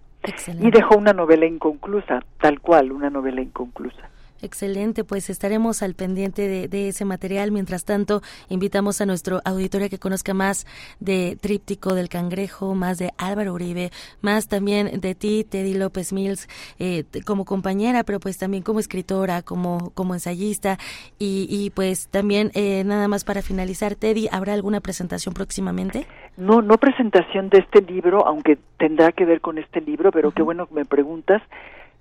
Y dejó una novela inconclusa, tal cual, una novela inconclusa. Excelente, pues estaremos al pendiente de, ese material. Mientras tanto, invitamos a nuestro auditorio a que conozca más de Tríptico del Cangrejo, más de Álvaro Uribe, más también de ti, Teddy López Mills, eh, como compañera, pero pues también como escritora, como, como ensayista. Y, pues también, eh, nada más para finalizar, Teddy, ¿habrá alguna presentación próximamente? No, no presentación de este libro, aunque tendrá que ver con este libro, pero qué bueno que me preguntas.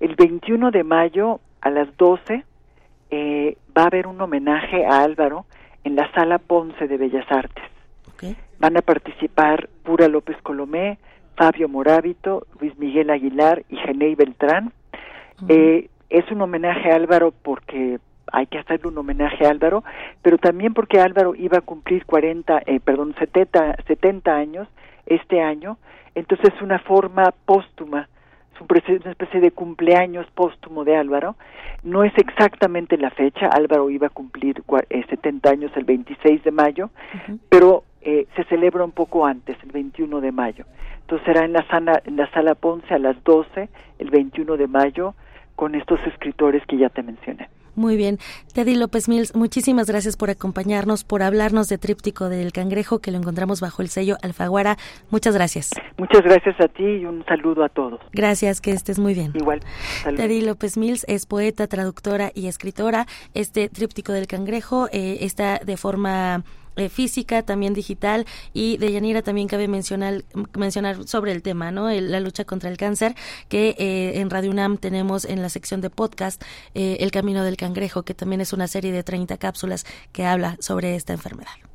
El 21 de mayo a las 12 eh, va a haber un homenaje a Álvaro en la Sala Ponce de Bellas Artes. Van a participar Pura López Colomé, Fabio Morábito, Luis Miguel Aguilar y Genei Beltrán. Eh, es un homenaje a Álvaro porque hay que hacerle un homenaje a Álvaro, pero también porque Álvaro iba a cumplir 40, eh, perdón, 70, 70 años este año, entonces es una forma póstuma una especie de cumpleaños póstumo de Álvaro. No es exactamente la fecha, Álvaro iba a cumplir 70 eh, años el 26 de mayo, pero eh, se celebra un poco antes, el 21 de mayo. Entonces será en la, sala, en la sala Ponce a las 12, el 21 de mayo, con estos escritores que ya te mencioné. Muy bien. Teddy López Mills, muchísimas gracias por acompañarnos, por hablarnos de Tríptico del Cangrejo, que lo encontramos bajo el sello Alfaguara. Muchas gracias. Muchas gracias a ti y un saludo a todos. Gracias, que estés muy bien. Igual. Teddy López Mills es poeta, traductora y escritora. Este Tríptico del Cangrejo eh, está de forma eh, física, también digital y de Yanira también cabe mencionar, mencionar sobre el tema, ¿no? la lucha contra el cáncer, que eh, en Radio UNAM tenemos en la sección de podcast eh, El Camino del Cangrejo, que también es una serie de 30 cápsulas que habla sobre esta enfermedad.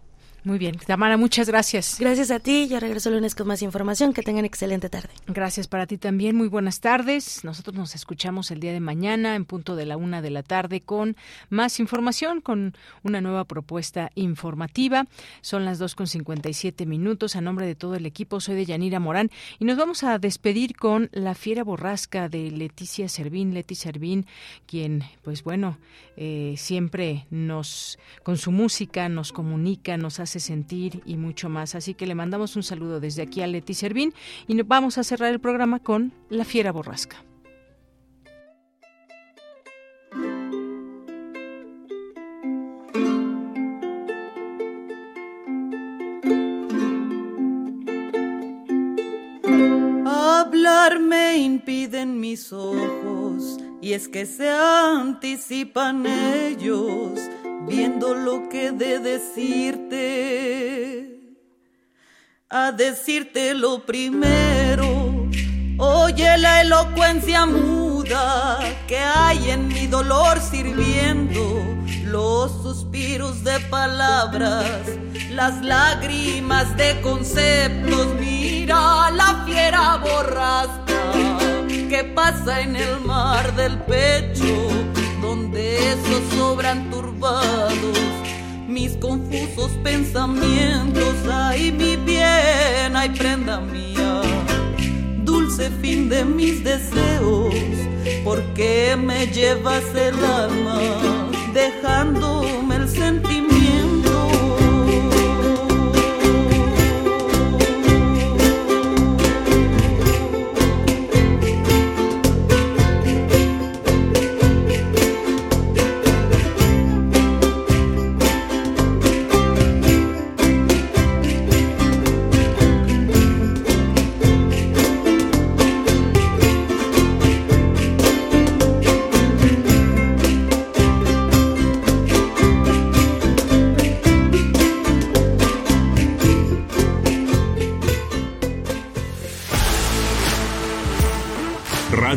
Muy bien. Tamara, muchas gracias. Gracias a ti. Yo regreso el lunes con más información. Que tengan excelente tarde. Gracias para ti también. Muy buenas tardes. Nosotros nos escuchamos el día de mañana en punto de la una de la tarde con más información, con una nueva propuesta informativa. Son las dos con cincuenta y siete minutos. A nombre de todo el equipo, soy de Yanira Morán y nos vamos a despedir con La Fiera Borrasca de Leticia Servín. Leti Servín, quien, pues bueno, eh, siempre nos, con su música, nos comunica, nos hace sentir y mucho más. Así que le mandamos un saludo desde aquí a Leti Servín y vamos a cerrar el programa con La Fiera Borrasca. Hablar me impiden mis ojos y es que se anticipan ellos viendo lo que de decirte. A decirte lo primero, oye la elocuencia muda que hay en mi dolor sirviendo los suspiros de palabras, las lágrimas de conceptos. Mira la fiera borrasca que pasa en el mar del pecho donde esos sobran turbados mis confusos pensamientos. Ay, mi bien, ay, prenda mía, dulce fin de mis deseos, porque me llevas el alma, dejándome